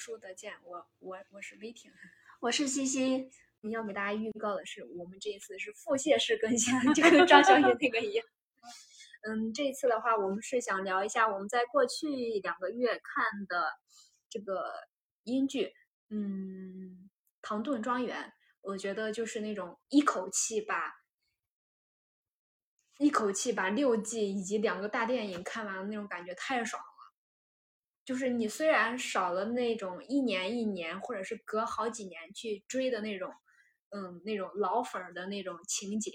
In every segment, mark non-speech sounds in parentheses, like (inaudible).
书的见，我我我是威霆，我是西西。你要给大家预告的是，我们这一次是腹泻式更新，就跟张小雨那个一样。(laughs) 嗯，这一次的话，我们是想聊一下我们在过去两个月看的这个英剧，嗯，《唐顿庄园》。我觉得就是那种一口气把一口气把六季以及两个大电影看完的那种感觉太爽了。就是你虽然少了那种一年一年或者是隔好几年去追的那种，嗯，那种老粉的那种情节，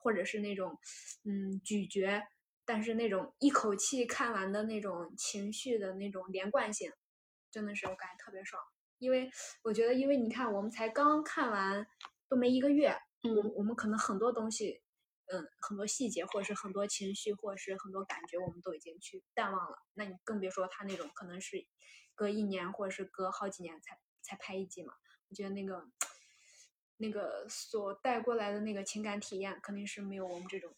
或者是那种嗯咀嚼，但是那种一口气看完的那种情绪的那种连贯性，真的是我感觉特别爽。因为我觉得，因为你看，我们才刚看完，都没一个月，嗯，我们可能很多东西，嗯，很多细节，或者是很多情绪，或者是很多感觉，我们都已经去淡忘了。那你更别说他那种可能是隔一年，或者是隔好几年才才拍一季嘛。我觉得那个那个所带过来的那个情感体验，肯定是没有我们这种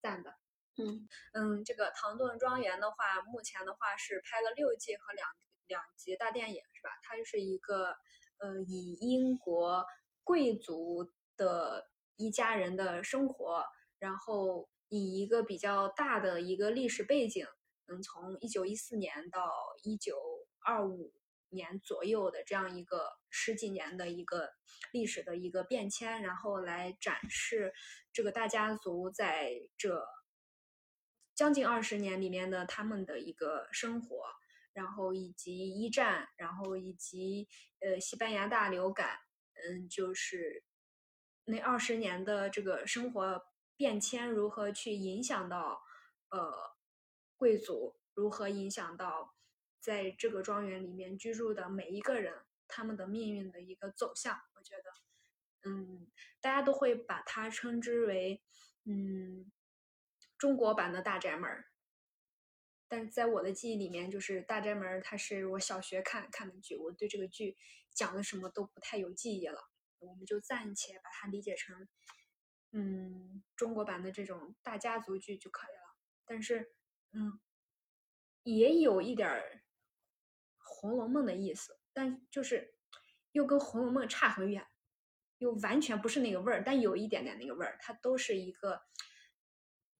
淡的。嗯嗯，这个《唐顿庄园》的话，目前的话是拍了六季和两。两集大电影是吧？它就是一个呃，以英国贵族的一家人的生活，然后以一个比较大的一个历史背景，嗯，从一九一四年到一九二五年左右的这样一个十几年的一个历史的一个变迁，然后来展示这个大家族在这将近二十年里面的他们的一个生活。然后以及一战，然后以及呃西班牙大流感，嗯，就是那二十年的这个生活变迁如何去影响到呃贵族，如何影响到在这个庄园里面居住的每一个人他们的命运的一个走向，我觉得，嗯，大家都会把它称之为嗯中国版的大宅门儿。但在我的记忆里面，就是《大宅门》，它是我小学看看的剧，我对这个剧讲的什么都不太有记忆了。我们就暂且把它理解成，嗯，中国版的这种大家族剧就可以了。但是，嗯，也有一点儿《红楼梦》的意思，但就是又跟《红楼梦》差很远，又完全不是那个味儿，但有一点点那个味儿。它都是一个。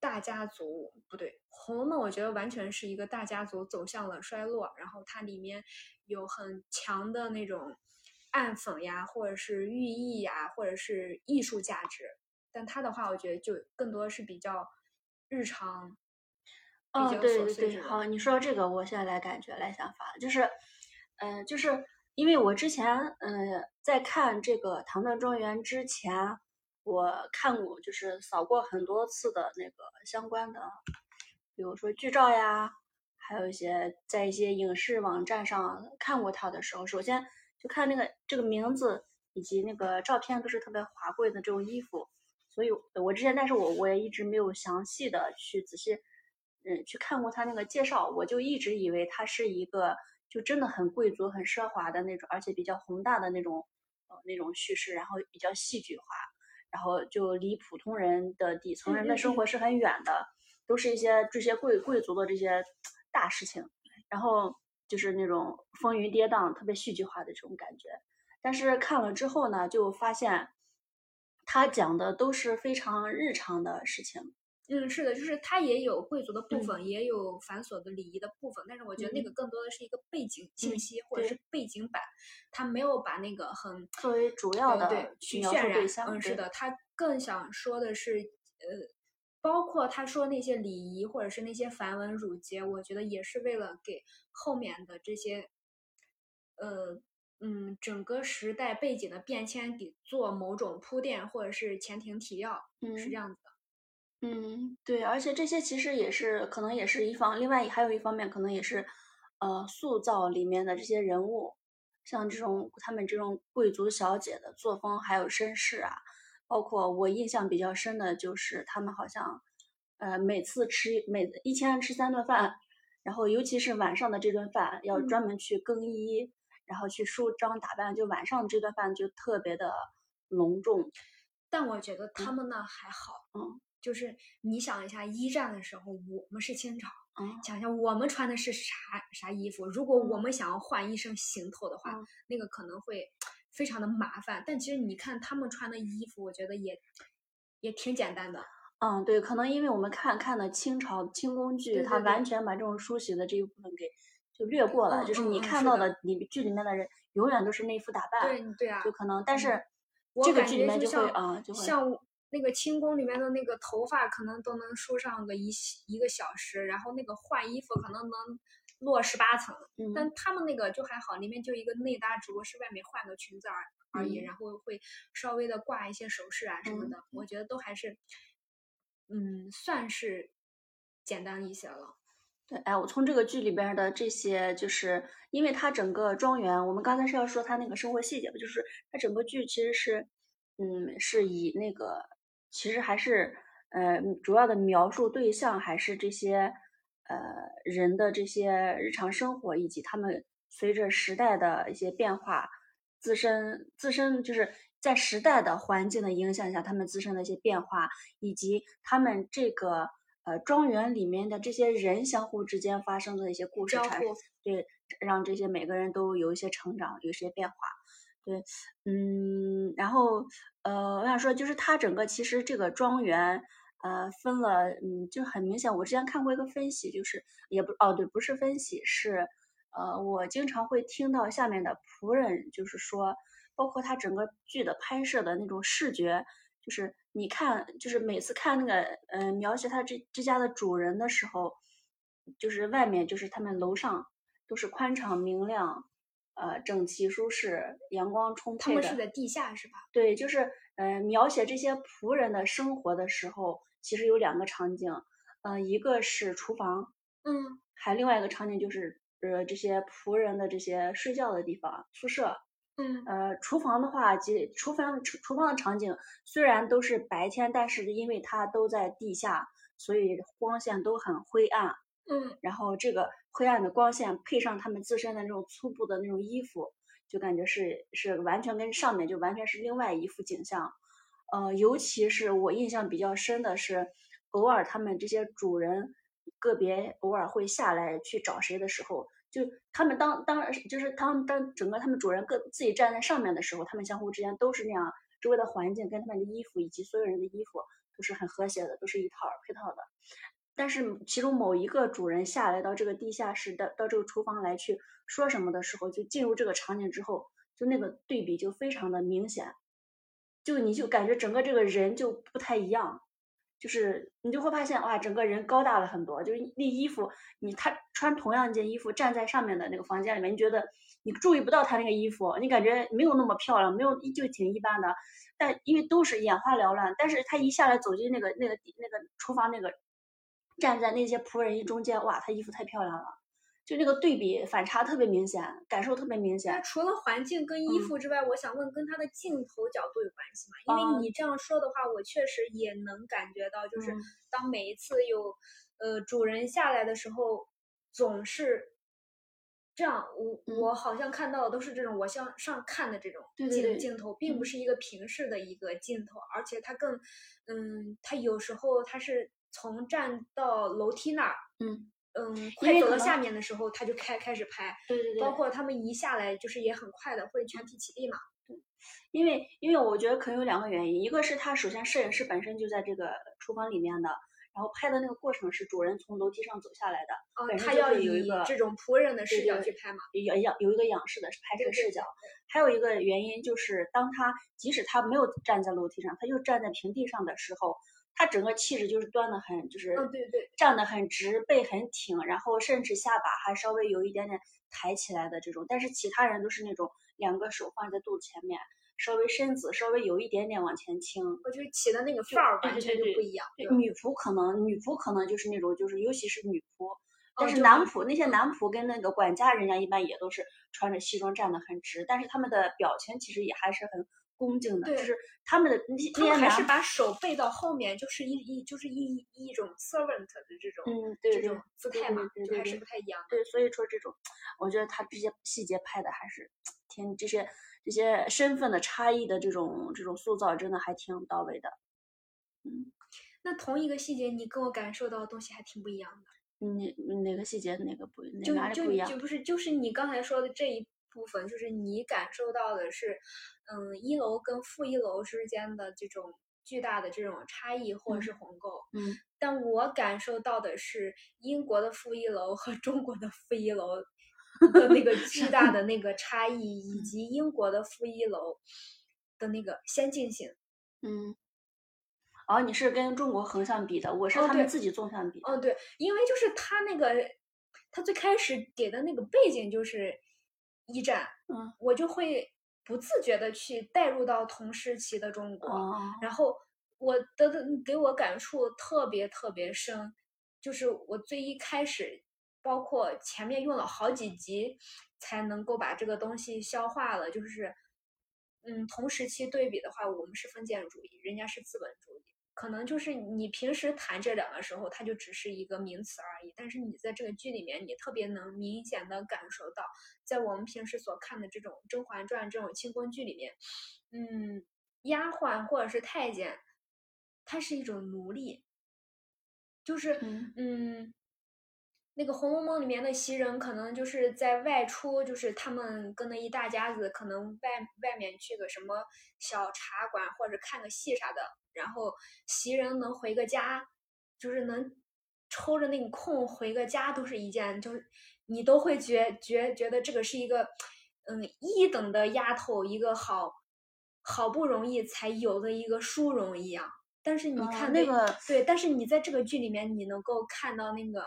大家族不对，《红楼梦》我觉得完全是一个大家族走向了衰落，然后它里面有很强的那种暗讽呀，或者是寓意呀，或者是艺术价值。但它的话，我觉得就更多是比较日常。哦，对对对，好，你说到这个，我现在来感觉来想法，就是，嗯，就是因为我之前嗯在看这个《唐顿庄园》之前。我看过，就是扫过很多次的那个相关的，比如说剧照呀，还有一些在一些影视网站上看过他的时候，首先就看那个这个名字以及那个照片都是特别华贵的这种衣服，所以我之前，但是我我也一直没有详细的去仔细嗯去看过他那个介绍，我就一直以为他是一个就真的很贵族、很奢华的那种，而且比较宏大的那种呃那种叙事，然后比较戏剧化。然后就离普通人的底层人的生活是很远的，都是一些这些贵贵族的这些大事情，然后就是那种风云跌宕、特别戏剧化的这种感觉。但是看了之后呢，就发现他讲的都是非常日常的事情。嗯，是的，就是它也有贵族的部分，也有繁琐的礼仪的部分，但是我觉得那个更多的是一个背景信息或者是背景板，它没有把那个很作为主要的对去渲染。嗯，是的，他更想说的是，呃，包括他说那些礼仪或者是那些繁文缛节，我觉得也是为了给后面的这些，呃，嗯，整个时代背景的变迁给做某种铺垫或者是前庭提要，嗯是这样子的。嗯，对，而且这些其实也是可能也是一方，另外还有一方面可能也是，呃，塑造里面的这些人物，像这种他们这种贵族小姐的作风还有身世啊，包括我印象比较深的就是他们好像，呃，每次吃每一天吃三顿饭，然后尤其是晚上的这顿饭要专门去更衣，然后去梳妆打扮，就晚上这顿饭就特别的隆重。但我觉得他们那还好，嗯。就是你想一下，一战的时候我们是清朝，想想我们穿的是啥啥衣服？如果我们想要换一身行头的话，那个可能会 (smacks lips) 非常的麻烦。但其实你看他们穿的衣服，我觉得也也挺简单的。嗯，对，可能因为我们看看的清朝清宫剧，它完全把这种书写的这一部分给就略过了，就是你看到的。里剧里面的人永远都是那副打扮，对对啊，就可能，但是这个剧里面就会啊，就会像那个清宫里面的那个头发可能都能梳上个一一个小时，然后那个换衣服可能能落十八层，但。他们那个就还好，里面就一个内搭，只不过是外面换个裙子而而已，然后会稍微的挂一些首饰啊什么的，我。觉得都还是。嗯，算是简单一些了。对，哎，我从这个剧里边的这些，就是因为它整个庄园，我们刚才是要说它那个生活细节吧，就是它整个剧其实是，嗯，是以那个，其实还是，呃，主要的描述对象还是这些，呃，人的这些日常生活，以及他们随着时代的一些变化，自身自身就是。在时代的环境的影响下，他们自身的一些变化，以及他们这个呃庄园里面的这些人相互之间发生的一些故事，对，让这些每个人都有一些成长，有一些变化。对，嗯，然后呃，我想说，就是它整个其实这个庄园呃分了，嗯，就很明显，我之前看过一个分析，就是也不哦，对，不是分析，是呃，我经常会听到下面的仆人就是说。包括它整个剧的拍摄的那种视觉，就是你看，就是每次看那个，嗯，描写他这这家的主人的时候，就是外面就是他们楼上都是宽敞明亮，呃，整齐舒适，阳光充沛的。他们是在地下是吧？对，就是，呃，描写这些仆人的生活的时候，其实有两个场景，呃，一个是厨房，嗯，还另外一个场景就是，呃，这些仆人的这些睡觉的地方，宿舍。嗯，呃，厨房的话，即厨房厨厨房的场景虽然都是白天，但是因为它都在地下，所以光线都很灰暗。嗯，然后这个灰暗的光线配上他们自身的那种粗布的那种衣服，就感觉是是完全跟上面就完全是另外一幅景象。呃，尤其是我印象比较深的是，偶尔他们这些主人个别偶尔会下来去找谁的时候。就他们当当就是他们当整个他们主人各自己站在上面的时候，他们相互之间都是那样，周围的环境跟他们的衣服以及所有人的衣服都是很和谐的，都是一套配套的。但是其中某一个主人下来到这个地下室的到这个厨房来去说什么的时候，就进入这个场景之后，就那个对比就非常的明显，就你就感觉整个这个人就不太一样。就是你就会发现哇，整个人高大了很多。就是那衣服，你他穿同样一件衣服站在上面的那个房间里面，你觉得你注意不到他那个衣服，你感觉没有那么漂亮，没有就挺一般的。但因为都是眼花缭乱，但是他一下来走进那个那个那个厨房那个，站在那些仆人一中间，哇，他衣服太漂亮了。就那个对比反差特别明显，感受特别明显。除了环境跟衣服之外，我想问跟它的镜头角度有关系吗？因为你这样说的话，我确实也能感觉到，就是当每一次有呃主人下来的时候，总是这样。我我好像看到的都是这种我向上看的这种镜镜头，并不是一个平视的一个镜头，而且它更嗯，它有时候它是从站到楼梯那儿，嗯。嗯，快走到下面的时候，他就开开始拍，对对对，包括他们一下来就是也很快的，会全体起立嘛。对，因为因为我觉得可能有两个原因，一个是他首先摄影师本身就在这个厨房里面的，然后拍的那个过程是主人从楼梯上走下来的，哦，他要以这种仆人的视角去拍嘛，仰仰有一个仰视的拍这个视角。还有一个原因就是，当他即使他没有站在楼梯上，他又站在平地上的时候。他整个气质就是端的很，就是嗯对对，站的很直，背很挺，然后甚至下巴还稍微有一点点抬起来的这种。但是其他人都是那种两个手放在肚子前面，稍微身子稍微有一点点往前倾。我觉得起的那个范儿完全就不一样。女仆可能女仆可能就是那种，就是尤其是女仆，但是男仆那些男仆跟那个管家人家一般也都是穿着西装站的很直，但是他们的表情其实也还是很。恭敬的，就是他们的那些，他们还是把手背到后面，就是一一就是一一种 servant 的这种，嗯，对这种姿态嘛，就还是不太一样。对，所以说这种，我觉得他这些细节拍的还是挺这些这些身份的差异的这种这种塑造，真的还挺到位的。嗯，那同一个细节，你跟我感受到的东西还挺不一样的。你哪个细节哪个不就哪里不一样？就就不是就是你刚才说的这一部分，就是你感受到的是，嗯，一楼跟负一楼之间的这种巨大的这种差异或者是鸿沟。嗯。但我感受到的是英国的负一楼和中国的负一楼的那个巨大的那个差异，以及英国的负一楼的那个先进性。(laughs) 嗯。哦，你是跟中国横向比的，我是他们自己纵向比。哦，对，因为就是他那个，他最开始给的那个背景就是一战，嗯，我就会不自觉的去带入到同时期的中国，然后我的给我感触特别特别深，就是我最一开始，包括前面用了好几集才能够把这个东西消化了，就是，嗯，同时期对比的话，我们是封建主义，人家是资本主义。可能就是你平时谈这两个时候，它就只是一个名词而已。但是你在这个剧里面，你特别能明显的感受到，在我们平时所看的这种《甄嬛传》这种清宫剧里面，嗯，丫鬟或者是太监，它是一种奴隶，就是嗯。那个《红楼梦》里面的袭人，可能就是在外出，就是他们跟那一大家子，可能外外面去个什么小茶馆或者看个戏啥的，然后袭人能回个家，就是能抽着那个空回个家，都是一件，就是你都会觉觉觉得这个是一个，嗯，一等的丫头，一个好好不容易才有的一个殊荣一样。但是你看那个，对，但是你在这个剧里面，你能够看到那个。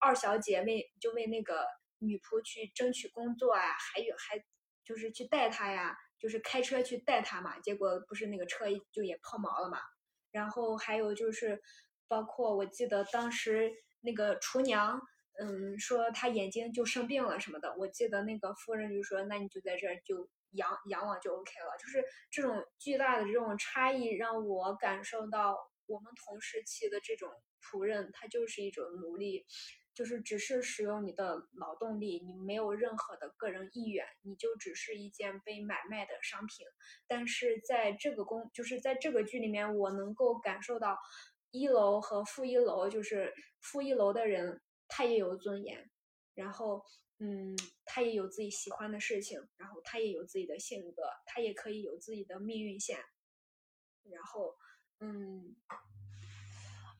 二小姐为就为那个女仆去争取工作啊，还有还就是去带她呀，就是开车去带他嘛。结果不是那个车就也抛锚了嘛。然后还有就是，包括我记得当时那个厨娘，嗯，说她眼睛就生病了什么的。我记得那个夫人就说：“那你就在这儿就养养老就 OK 了。”就是这种巨大的这种差异，让我感受到我们同时期的这种仆人，他就是一种奴隶。就是只是使用你的劳动力，你没有任何的个人意愿，你就只是一件被买卖的商品。但是在这个公，就是在这个剧里面，我能够感受到一楼和负一楼，就是负一楼的人，他也有尊严，然后，嗯，他也有自己喜欢的事情，然后他也有自己的性格，他也可以有自己的命运线，然后，嗯。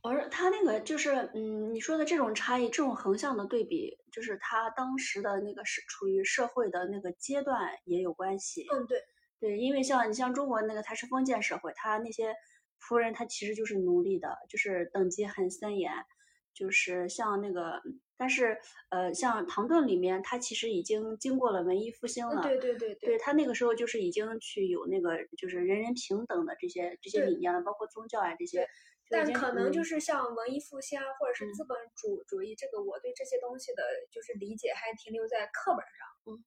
我说他那个就是，嗯，你说的这种差异，这种横向的对比，就是他当时的那个是处于社会的那个阶段也有关系。嗯，对，对，因为像你像中国那个，他是封建社会，他那些仆人他其实就是奴隶的，就是等级很森严，就是像那个，但是呃，像唐顿里面，他其实已经经过了文艺复兴了。对对对对，他那个时候就是已经去有那个就是人人平等的这些这些理念了，包括宗教啊这些。但可能就是像文艺复兴啊，或者是资本主主义，这个我对这些东西的，就是理解还停留在课本上。嗯，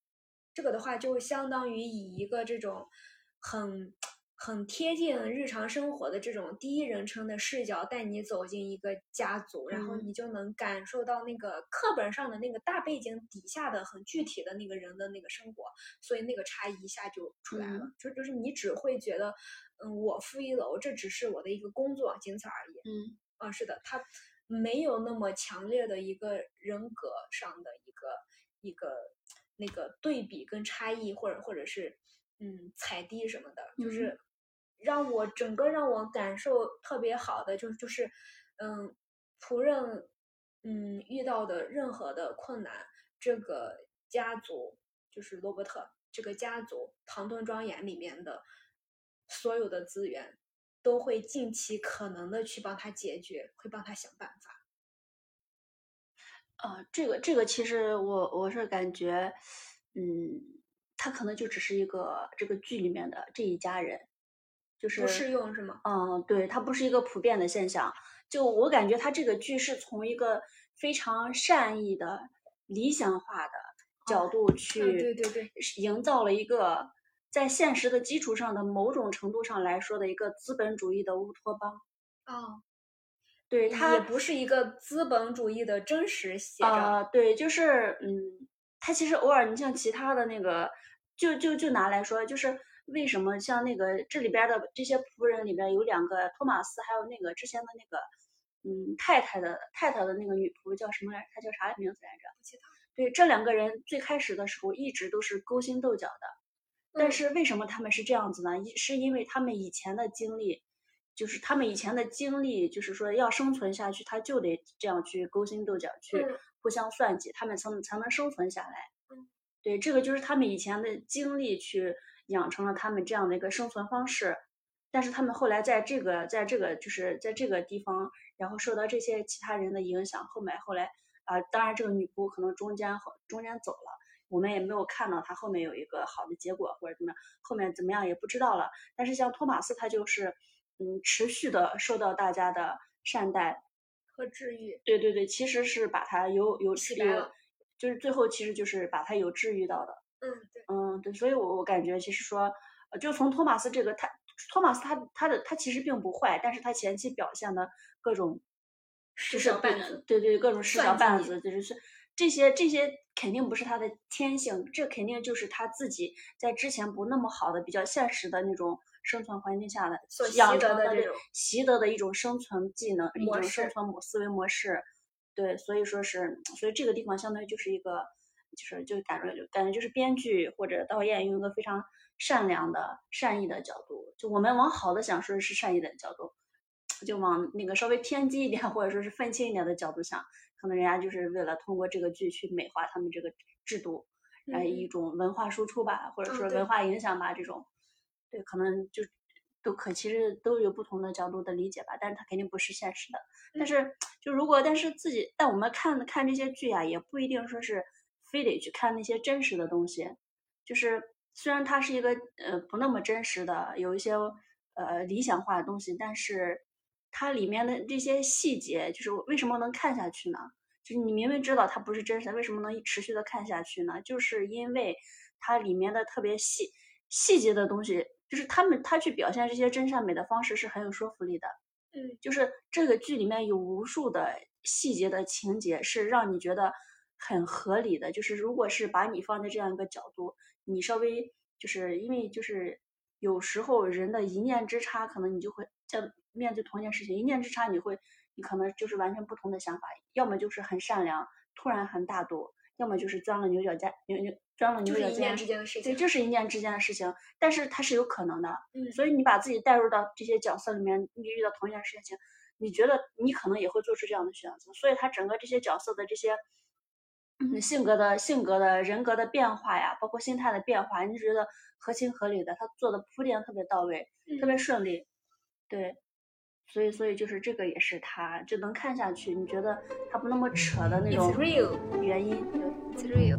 这个的话，就相当于以一个这种很很贴近日常生活的这种第一人称的视角，带你走进一个家族，然后你就能感受到那个课本上的那个大背景底下的很具体的那个人的那个生活，所以那个差异一下就出来了。就就是你只会觉得。嗯，我负一楼，这只是我的一个工作，仅此而已。嗯，啊，是的，他没有那么强烈的一个人格上的一个一个那个对比跟差异，或者或者是嗯踩低什么的，就是让我整个让我感受特别好的，就就是嗯仆人嗯遇到的任何的困难，这个家族就是罗伯特这个家族唐顿庄园里面的。所有的资源都会尽其可能的去帮他解决，会帮他想办法。呃，这个这个其实我我是感觉，嗯，他可能就只是一个这个剧里面的这一家人，就是不适用是吗？嗯，对，它不是一个普遍的现象。就我感觉，他这个剧是从一个非常善意的、理想化的角度去，对对对，营造了一个。在现实的基础上的某种程度上来说的一个资本主义的乌托邦，哦，对，它也不是一个资本主义的真实写照。啊，对，就是，嗯，它其实偶尔，你像其他的那个，就就就拿来说，就是，为什么像那个这里边的这些仆人里边有两个托马斯，还有那个之前的那个嗯太太的太太的那个女仆叫什么来？她叫啥名字来着？不记得。对，这两个人最开始的时候一直都是勾心斗角的，但是为什么他们是这样子呢？是因为他们以前的经历，就是他们以前的经历，就是说要生存下去，他就得这样去勾心斗角，去互相算计，他们才能才能生存下来。对，这个就是他们以前的经历去养成了他们这样的一个生存方式，但是他们后来在这个在这个就是在这个地方，然后受到这些其他人的影响，后面后来啊，当然这个女仆可能中间后中间走了，我们也没有看到他后面有一个好的结果或者怎么样，后面怎么样也不知道了。但是像托马斯他就是嗯持续的受到大家的善待和治愈。对对对，其实是把他有有有。就是最后其实就是把他有治愈到的，嗯对，嗯对，所以我我感觉其实说，呃就从托马斯这个他，托马斯他他的他其实并不坏，但是他前期表现的各种，就是对对各种使小绊子，就是这些这些肯定不是他的天性，这肯定就是他自己在之前不那么好的比较现实的那种生存环境下的养成的这种习得的一种生存技能，一种生存模思维模式。对，所以说是，所以这个地方相当于就是一个，就是就感觉就感觉就是编剧或者导演用一个非常善良的善意的角度，就我们往好的想说是善意的角度，就往那个稍微偏激一点或者说是愤青一点的角度想，可能人家就是为了通过这个剧去美化他们这个制度，呃一种文化输出吧，或者说文化影响吧这种，对，可能就。都可其实都有不同的角度的理解吧，但是它肯定不是现实的。但是就如果但是自己，但我们看看这些剧啊，也不一定说是非得去看那些真实的东西。就是虽然它是一个呃不那么真实的，有一些呃理想化的东西，但是它里面的这些细节，就是为什么能看下去呢？就是你明明知道它不是真实的，为什么能持续的看下去呢？就是因为它里面的特别细细节的东西。就是他们他去表现这些真善美的方式是很有说服力的，嗯，就是这个剧里面有无数的细节的情节是让你觉得很合理的。就是如果是把你放在这样一个角度，你稍微就是因为就是有时候人的一念之差，可能你就会在面对同一件事情，一念之差你会你可能就是完全不同的想法，要么就是很善良，突然很大度。要么就是钻了牛角尖，牛牛钻了牛角尖，一念之间的事情。对，就是一念之间的事情，但是它是有可能的。嗯，所以你把自己带入到这些角色里面，你遇到同一件事情，你觉得你可能也会做出这样的选择。所以他整个这些角色的这些，嗯，性格的性格的人格的变化呀，包括心态的变化，你觉得合情合理的，他做的铺垫特别到位，特别顺利，对。所以，所以就是这个也是他就能看下去，你觉得他不那么扯的那种原因。对，real。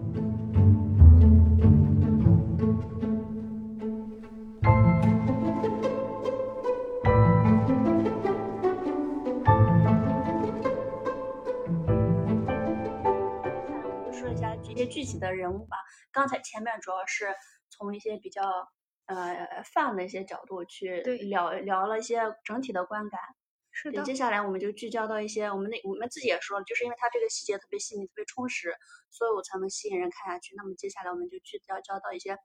说一下这些具体的人物吧。刚才前面主要是从一些比较。呃，泛的一些角度去聊聊了一些整体的观感。是的。接下来我们就聚焦到一些我们那我们自己也说了，就是因为它这个细节特别细腻、特别充实，所以我才能吸引人看下去。那么接下来我们就聚焦焦到一些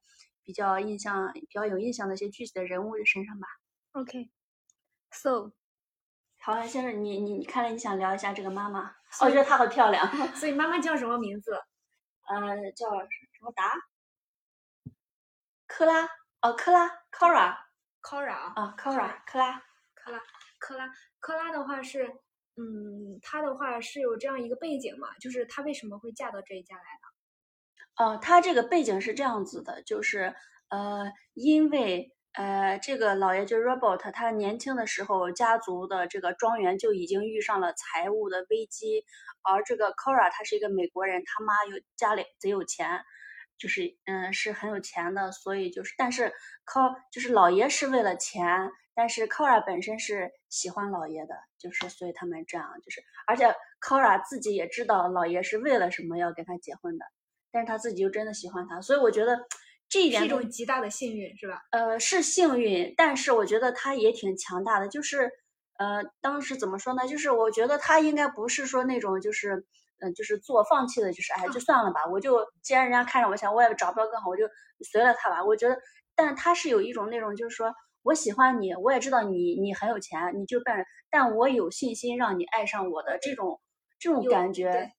比较印象、比较有印象的一些具体的人物身上吧。OK。So，好，先生，你你你看来你想聊一下这个妈妈？我觉得她好漂亮。(laughs) 所以妈妈叫什么名字？呃，叫什么达？克拉。哦，克拉，Cora，Cora 啊，Cora，克拉，克拉，克拉，克拉的话是，嗯，她的话是有这样一个背景嘛，就是她为什么会嫁到这一家来呢？哦，她这个背景是这样子的，就是呃，因为呃，这个老爷就是 Robert，他年轻的时候家族的这个庄园就已经遇上了财务的危机，而这个 Cora 他是一个美国人，他妈有家里贼有钱。就是嗯是很有钱的，所以就是但是靠就是老爷是为了钱，但是 Kora 本身是喜欢老爷的，就是所以他们这样就是，而且 Kora 自己也知道老爷是为了什么要跟他结婚的，但是他自己又真的喜欢他，所以我觉得这一点是一种极大的幸运，是吧？呃，是幸运，但是我觉得他也挺强大的，就是呃当时怎么说呢？就是我觉得他应该不是说那种就是。嗯，就是做放弃的，就是哎，就算了吧。我就既然人家看着我想，我也找不到更好，我就随了他吧。我觉得但他是有一种那种，就是说我喜欢你，我也知道你你很有钱，你就办，但我有信心让你爱上我的这种这种感觉，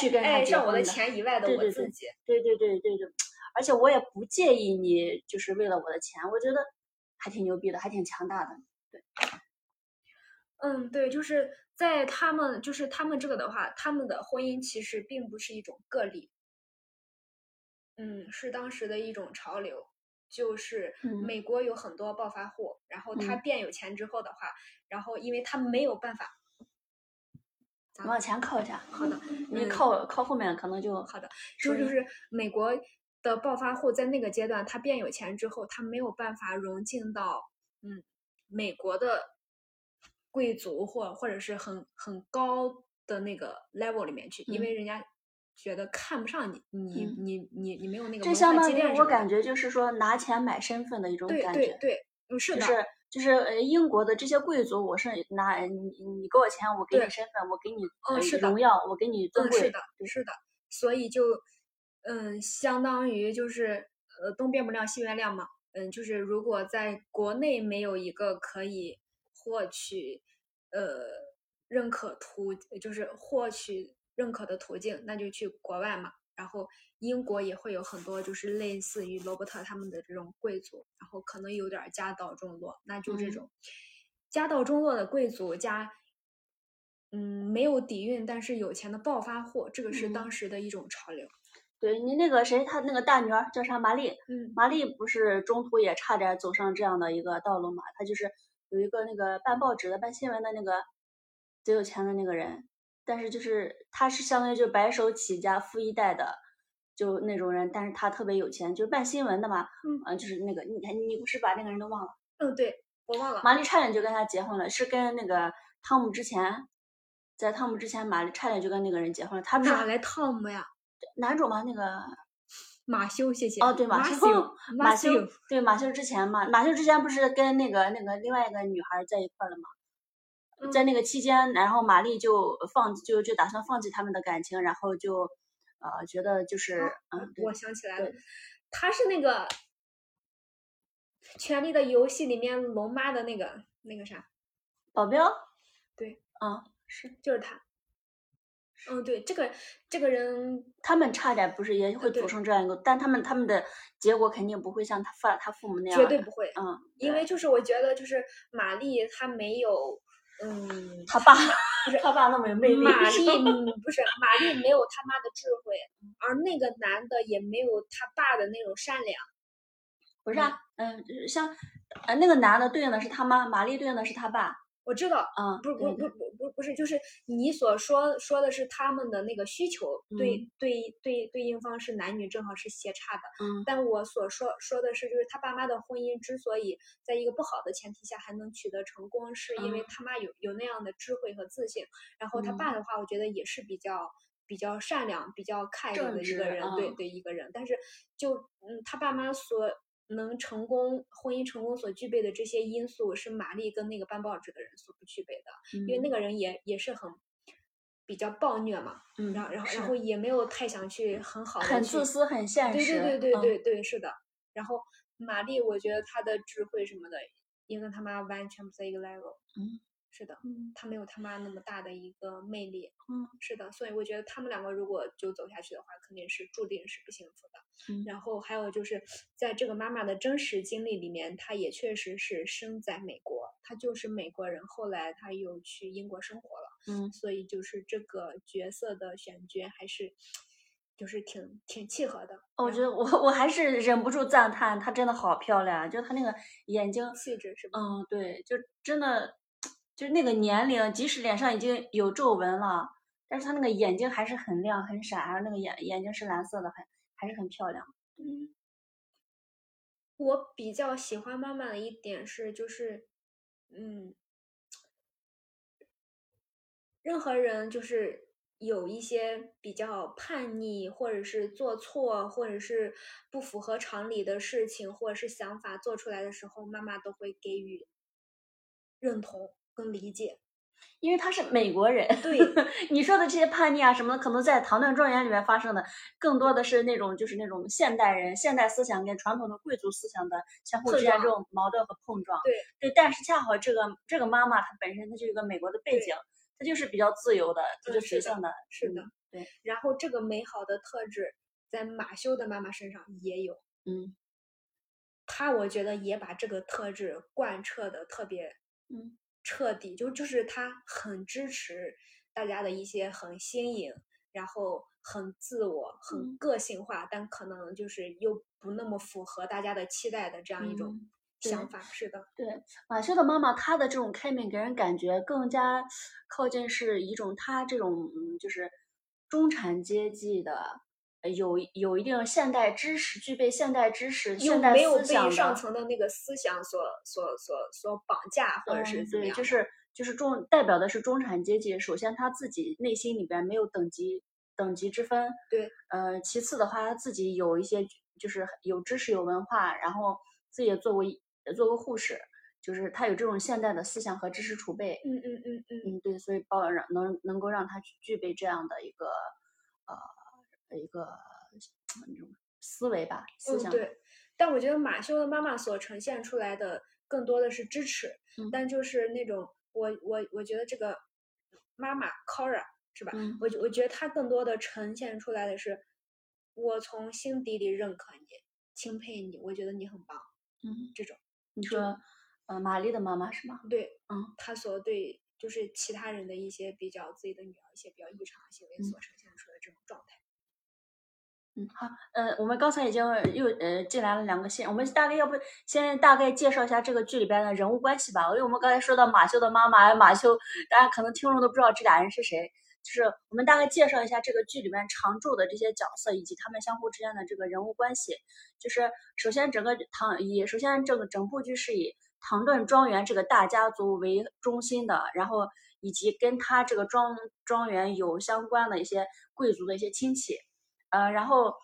去跟他结婚的。钱以外的我自己。对对对对对，而且我也不介意你就是为了我的钱，我觉得还挺牛逼的，还挺强大的。对。嗯，对，就是在他们就是他们这个的话，他们的婚姻其实并不是一种个例。嗯，是当时的一种潮流，就是美国有很多暴发户，然后他变有钱之后的话，然后因为他没有办法，往前靠一下，好的，你靠靠后面可能就好的，就就是美国的暴发户在那个阶段，他变有钱之后，他没有办法融进到嗯美国的贵族或或者是很很高的那个 level 里面去，因为人家。觉得看不上你，你你你你没有那个这相当于我感觉就是说拿钱买身份的一种感觉。对对对，是的。就是就是呃，英国的这些贵族，我是拿你你给我钱，我给你身份，我给你是荣耀，我给你尊贵。是的，是的。所以就嗯，相当于就是呃，东边不亮西边亮嘛。嗯，就是如果在国内没有一个可以获取呃认可途，就是获取。认可的途径，那就去国外嘛。然后英国也会有很多，就是类似于罗伯特他们的这种贵族，然后可能有点家道中落，那就这种家道中落的贵族加，嗯，没有底蕴但是有钱的暴发户，这个是当时的一种潮流。对你那个谁，他那个大女儿叫啥？玛丽。嗯。玛丽不是中途也差点走上这样的一个道路嘛？她就是有一个那个办报纸的、办新闻的那个最有钱的那个人。但是就是他是相当于就白手起家富一代的，就那种人，但是他特别有钱，就是办新闻的嘛，嗯，就是那个你你不是把那个人都忘了？嗯，对我忘了。玛丽差点就跟他结婚了，是跟那个汤姆之前，在汤姆之前，玛丽差点就跟那个人结婚了。他不是哪来汤姆呀？男主吗？那个马修，谢谢。哦，对马修，马修，对马修之前嘛，马修之前不是跟那个那个另外一个女孩在一块了吗？在那个期间，然后玛丽就放就就打算放弃他们的感情，然后就呃觉得就是嗯，我想起来了，他是那个《权力的游戏》里面龙妈的那个那个啥保镖，对，啊是就是他，嗯对，这个这个人他们差点不是也会组成这样一个，但他们他们的结果肯定不会像他父他父母那样，绝对不会，嗯，因为就是我觉得就是玛丽她没有。嗯，他爸不是他爸那么有魅力。(laughs) 玛丽不是玛丽没有他妈的智慧，而那个男的也没有他爸的那种善良。不是啊，嗯，像呃那个男的对应的是他妈，玛丽对应的是他爸。我知道，嗯，不不不不不不是，就是你所说说的是他们的那个需求，对对对对应方是男女正好是斜差的，嗯，但我所说说的是，就是他爸妈的婚姻之所以在一个不好的前提下还能取得成功，是因为他妈有有那样的智慧和自信，然后他爸的话，我觉得也是比较比较善良、比较开的一个人，对对一个人，但是就嗯，他爸妈所。能成功婚姻成功所具备的这些因素，是玛丽跟那个办报纸的人所不具备的，因为那个人也也是很比较暴虐嘛，然后然后然后也没有太想去很好的很自私很现实，对对对对对对是的。然后玛丽，我觉得她的智慧什么的，也跟他妈完全不在一个 level。嗯。是的，他没有他妈那么大的一个魅力。嗯，是的，所以我觉得他们两个如果就走下去的话，肯定是注定是不幸福的。嗯，然后还有就是在这个妈妈的真实经历里面，她也确实是生在美国，她就是美国人，后来她又去英国生活了。嗯，所以就是这个角色的选角还是就是挺挺契合的。我觉得我我还是忍不住赞叹，她真的好漂亮，就她那个眼睛气质是吧？嗯，对，就真的。就是那个年龄，即使脸上已经有皱纹了，但是他那个眼睛还是很亮很闪，然后那个眼眼睛是蓝色的，还还是很漂亮。嗯，我比较喜欢妈妈的一点是，就是，嗯，任何人就是有一些比较叛逆，或者是做错，或者是不符合常理的事情，或者是想法做出来的时候，妈妈都会给予认同。跟理解，因为他是美国人。对，(laughs) 你说的这些叛逆啊什么的，可能在唐顿庄园里面发生的，更多的是那种就是那种现代人、现代思想跟传统的贵族思想的相互之间这种矛盾和碰撞。对对，但是恰好这个这个妈妈她本身她就一个美国的背景，她就是比较自由的，她就实现的。是的，对。然后这个美好的特质在马修的妈妈身上也有。嗯。他我觉得也把这个特质贯彻的特别，嗯，彻底，就就是他很支持大家的一些很新颖，然后很自我、很个性化，但可能就是又不那么符合大家的期待的这样一种想法。是的，对马修的妈妈，她的这种开明给人感觉更加靠近是一种她这种嗯，就是中产阶级的。有有一定现代知识，具备现代知识，现代思想被上层的那个思想所所所所绑架，或者是怎么样？就是就是中代表的是中产阶级。首先他自己内心里边没有等级等级之分，对。呃，其次的话，他自己有一些就是有知识有文化，然后自己也做过做过护士，就是他有这种现代的思想和知识储备。嗯嗯嗯嗯嗯，对，所以包让能能够让他具备这样的一个呃。的一个那种思维吧，思想。对，但我觉得马修的妈妈所呈现出来的更多的是支持，但就是那种我我我觉得这个妈妈 Cora 是吧？我我觉得她更多的呈现出来的是，我从心底里认可你，钦佩你，我觉得你很棒。嗯，这种你说，呃，玛丽的妈妈是吗？对，嗯，她所对就是其他人的一些比较自己的女儿一些比较异常的行为所呈现出的这种状态。嗯，好，呃，我们刚才已经又呃进来了两个线，我们大概要不先大概介绍一下这个剧里边的人物关系吧。因为我们刚才说到马修的妈妈，马修，大家可能听众都不知道这俩人是谁，就是我们大概介绍一下这个剧里面常驻的这些角色以及他们相互之间的这个人物关系。就是首先整个唐以首先这个整部剧是以唐顿庄园这个大家族为中心的，然后以及跟他这个庄庄园有相关的一些贵族的一些亲戚。呃，然后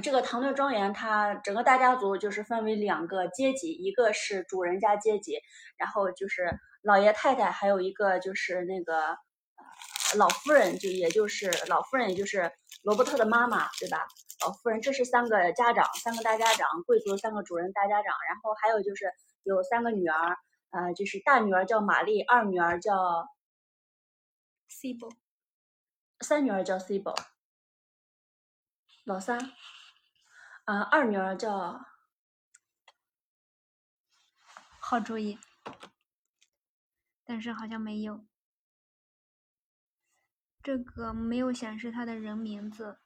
这个唐顿庄园，它整个大家族就是分为两个阶级，一个是主人家阶级，然后就是老爷太太，还有一个就是那个呃老夫人，就也就是老夫人，也就是罗伯特的妈妈，对吧？老夫人，这是三个家长，三个大家长，贵族三个主人大家长，然后还有就是有三个女儿，呃，就是大女儿叫玛丽，二女儿叫 s i b l 三女儿叫 s i b l 老三，呃，二女儿叫，好主意，但是好像没有，这个没有显示他的人名字，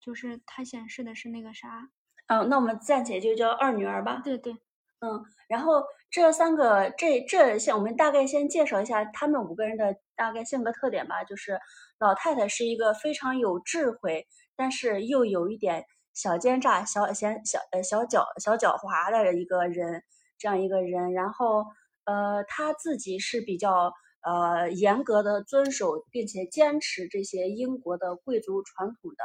就是他显示的是那个啥。嗯，那我们暂且就叫二女儿吧。对对，嗯，然后这三个，这这先我们大概先介绍一下他们五个人的大概性格特点吧。就是老太太是一个非常有智慧。但是又有一点小奸诈、小嫌小呃小狡小狡猾的一个人，这样一个人。然后呃，他自己是比较呃严格的遵守并且坚持这些英国的贵族传统的。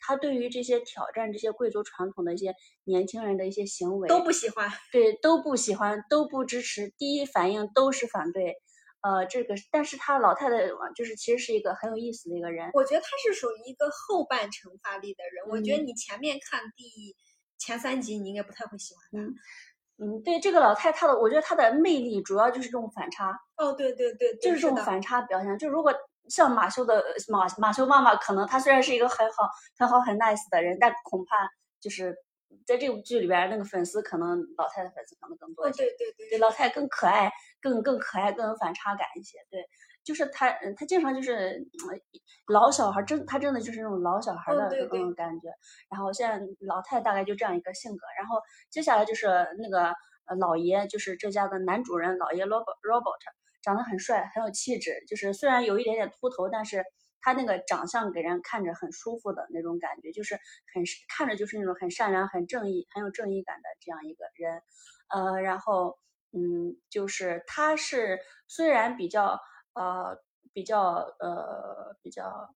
他对于这些挑战这些贵族传统的一些年轻人的一些行为都不喜欢，对都不喜欢，都不支持，第一反应都是反对。呃，这个，但是他老太太就是其实是一个很有意思的一个人。我觉得他是属于一个后半程发力的人。我觉得你前面看第前三集，你应该不太会喜欢他。嗯，对，这个老太太的，我觉得她的魅力主要就是这种反差。哦，对对对，就是这种反差表现。就如果像马修的马马修妈妈，可能她虽然是一个很好很好很 nice 的人，但恐怕就是。在这部剧里边，那个粉丝可能老太太粉丝可能更多一些。对对对，老太太更可爱，更更可爱，更有反差感一些。对，就是她，她经常就是老小孩，真她真的就是那种老小孩的那种感觉。然后现在老太太大概就这样一个性格。然后接下来就是那个老爷，就是这家的男主人老爷 Robert Robert，长得很帅，很有气质。就是虽然有一点点秃头，但是。他那个长相给人看着很舒服的那种感觉，就是很看着就是那种很善良、很正义、很有正义感的这样一个人，呃，然后嗯，就是他是虽然比较呃比较呃比较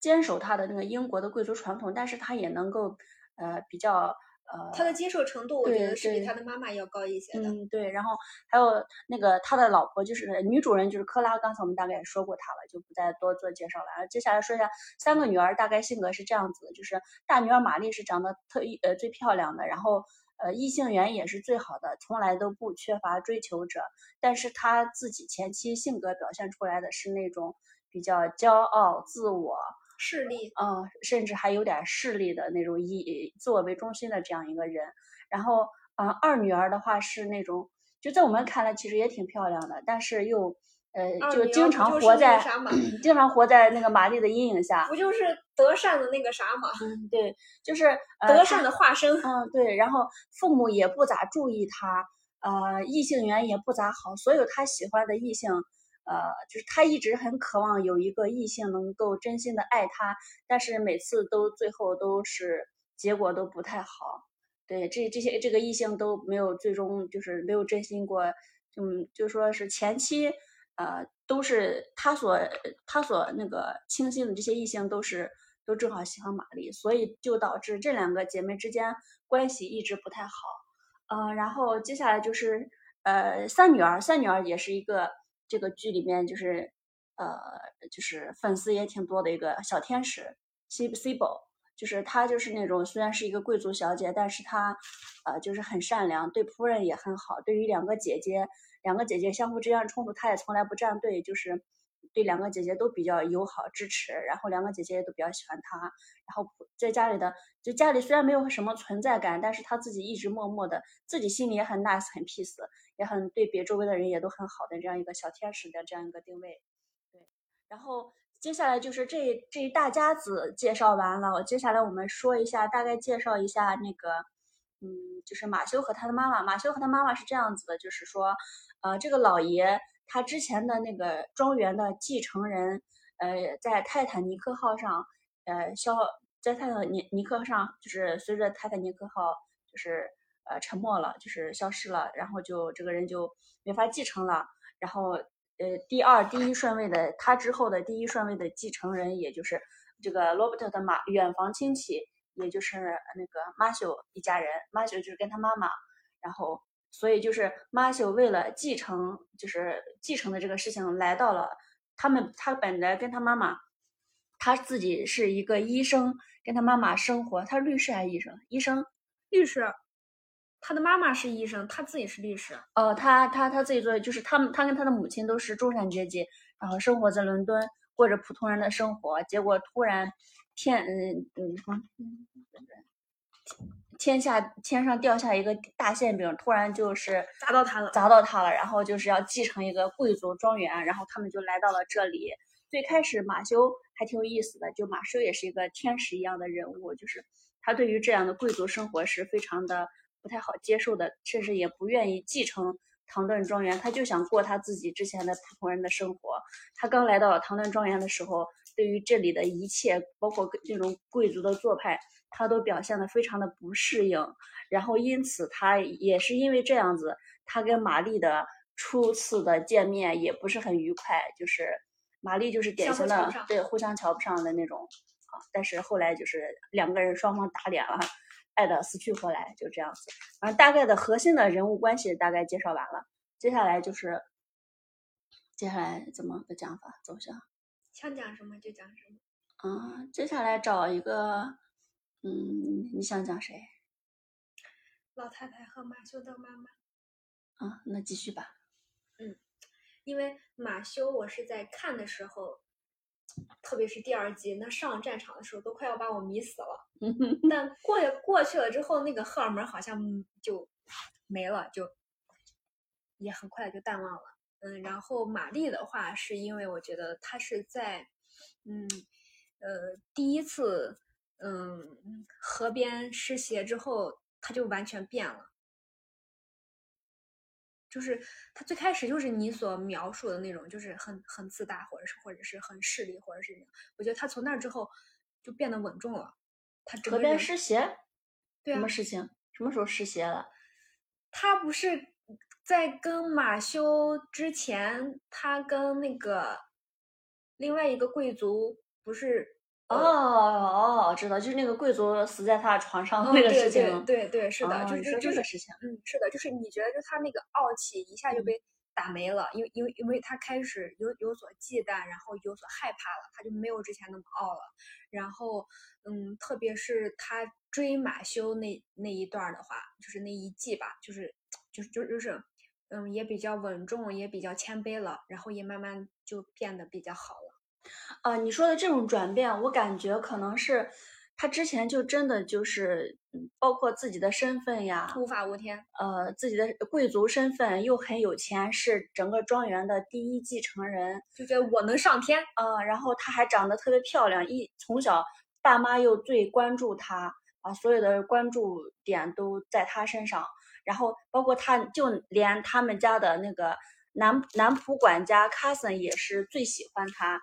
坚守他的那个英国的贵族传统，但是他也能够呃比较呃，他的接受程度，我觉得是比他的妈妈要高一些的。嗯，对。然后还有那个他的老婆，就是女主人，就是克拉。刚才我们大概也说过她了，就不再多做介绍了。然后接下来说一下三个女儿，大概性格是这样子的：就是大女儿玛丽是长得特呃最漂亮的，然后呃异性缘也是最好的，从来都不缺乏追求者。但是她自己前期性格表现出来的是那种比较骄傲、自我。势力，嗯，甚至还有点势力的那种以自我为中心的这样一个人。然后，嗯，二女儿的话是那种，就在我们看来其实也挺漂亮的，但是又，呃，就经常活在，(clears throat) 经常活在那个玛丽的阴影下。不就是德善的那个啥吗？嗯，对，就是德善的化身。嗯，对。然后父母也不咋注意他，呃，异性缘也不咋好，所有他喜欢的异性。呃，就是他一直很渴望有一个异性能够真心的爱他，但是每次都最后都是结果都不太好。对，这这些这个异性都没有最终就是没有真心过，嗯，就说是前期呃都是他所他所那个倾心的这些异性都是都正好喜欢玛丽，所以就导致这两个姐妹之间关系一直不太好。嗯，然后接下来就是呃三女儿，三女儿也是一个。这个剧里面就是，呃，就是粉丝也挺多的一个小天使，C C 宝，就是她就是那种虽然是一个贵族小姐，但是她，呃，就是很善良，对仆人也很好。对于两个姐姐，两个姐姐相互之间冲突，她也从来不站队，就是对两个姐姐都比较友好支持。然后两个姐姐也都比较喜欢她。然后在家里的，就家里虽然没有什么存在感，但是她自己一直默默的，自己心里也很 nice 很 peace。也很对别周围的人也都很好的这样一个小天使的这样一个定位，对。然后接下来就是这这一大家子介绍完了，接下来我们说一下，大概介绍一下那个，嗯，就是马修和他的妈妈。马修和他妈妈是这样子的，就是说，呃，这个老爷他之前的那个庄园的继承人，呃，在泰坦尼克号上，呃，消在泰坦尼尼克上，就是随着泰坦尼克号就是。呃，沉默了，就是消失了，然后就这个人就没法继承了。然后，呃，第二、第一顺位的他之后的第一顺位的继承人，也就是这个罗伯特的马远房亲戚，也就是那个马修一家人。马修就是跟他妈妈，然后，所以就是马修为了继承，就是继承的这个事情，来到了他们。他本来跟他妈妈，他自己是一个医生，跟他妈妈生活。他是律师还是医生？医生，律师。他的妈妈是医生，他自己是律师。哦，他他他自己做，就是他们，他跟他的母亲都是中产阶级，然后生活在伦敦，过着普通人的生活。结果突然天嗯嗯什么天下天上掉下一个大馅饼，突然就是砸到他了，砸到他了。然后就是要继承一个贵族庄园，然后他们就来到了这里。最开始马修还挺有意思的，就马修也是一个天使一样的人物，就是他对于这样的贵族生活是非常的。不太好接受的，甚至也不愿意继承唐顿庄园，他就想过他自己之前的普通人的生活。他刚来到唐顿庄园的时候，对于这里的一切，包括这种贵族的做派，他都表现得非常的不适应。然后因此，他也是因为这样子，他跟玛丽的初次的见面也不是很愉快，就是玛丽就是典型的对互相瞧不上的那种啊。但是后来就是两个人双方打脸了。爱的死去活来，就这样子。反正大概的核心的人物关系大概介绍完了，接下来就是接下来怎么个讲法走向？想讲什么就讲什么。嗯，接下来找一个，嗯，你想讲谁？老太太和马修的妈妈。啊，那继续吧。嗯，因为马修，我是在看的时候。特别是第二季，那上战场的时候都快要把我迷死了。(laughs) 但过过去了之后，那个荷尔蒙好像就没了，就也很快就淡忘了。嗯，然后玛丽的话，是因为我觉得她是在嗯呃第一次嗯河边湿鞋之后，她就完全变了。就是他最开始就是你所描述的那种，就是很很自大，或者是或者是很势利，或者是我觉得他从那之后就变得稳重了。他河边失鞋，对啊，什么事情？什么时候失鞋了？他不是在跟马修之前，他跟那个另外一个贵族不是哦哦，知道，就是那个贵族死在他的床上那个事情。对对对，是的，就是这个事情。嗯，是的，就是你觉得，就他那个傲气一下就被打没了，因为因为因为他开始有有所忌惮，然后有所害怕了，他就没有之前那么傲了。然后，嗯，特别是他追马修那那一段的话，就是那一季吧，就是就是就就是，嗯，也比较稳重，也比较谦卑了，然后也慢慢就变得比较好了。啊，你说的这种转变，我感觉可能是他之前就真的就是，包括自己的身份呀，无法无天。呃，自己的贵族身份又很有钱，是整个庄园的第一继承人，就觉得我能上天。啊，然后他还长得特别漂亮，一从小爸妈又最关注他，啊，所有的关注点都在他身上。然后包括他就连他们家的那个男男仆管家 Cousin 也是最喜欢他。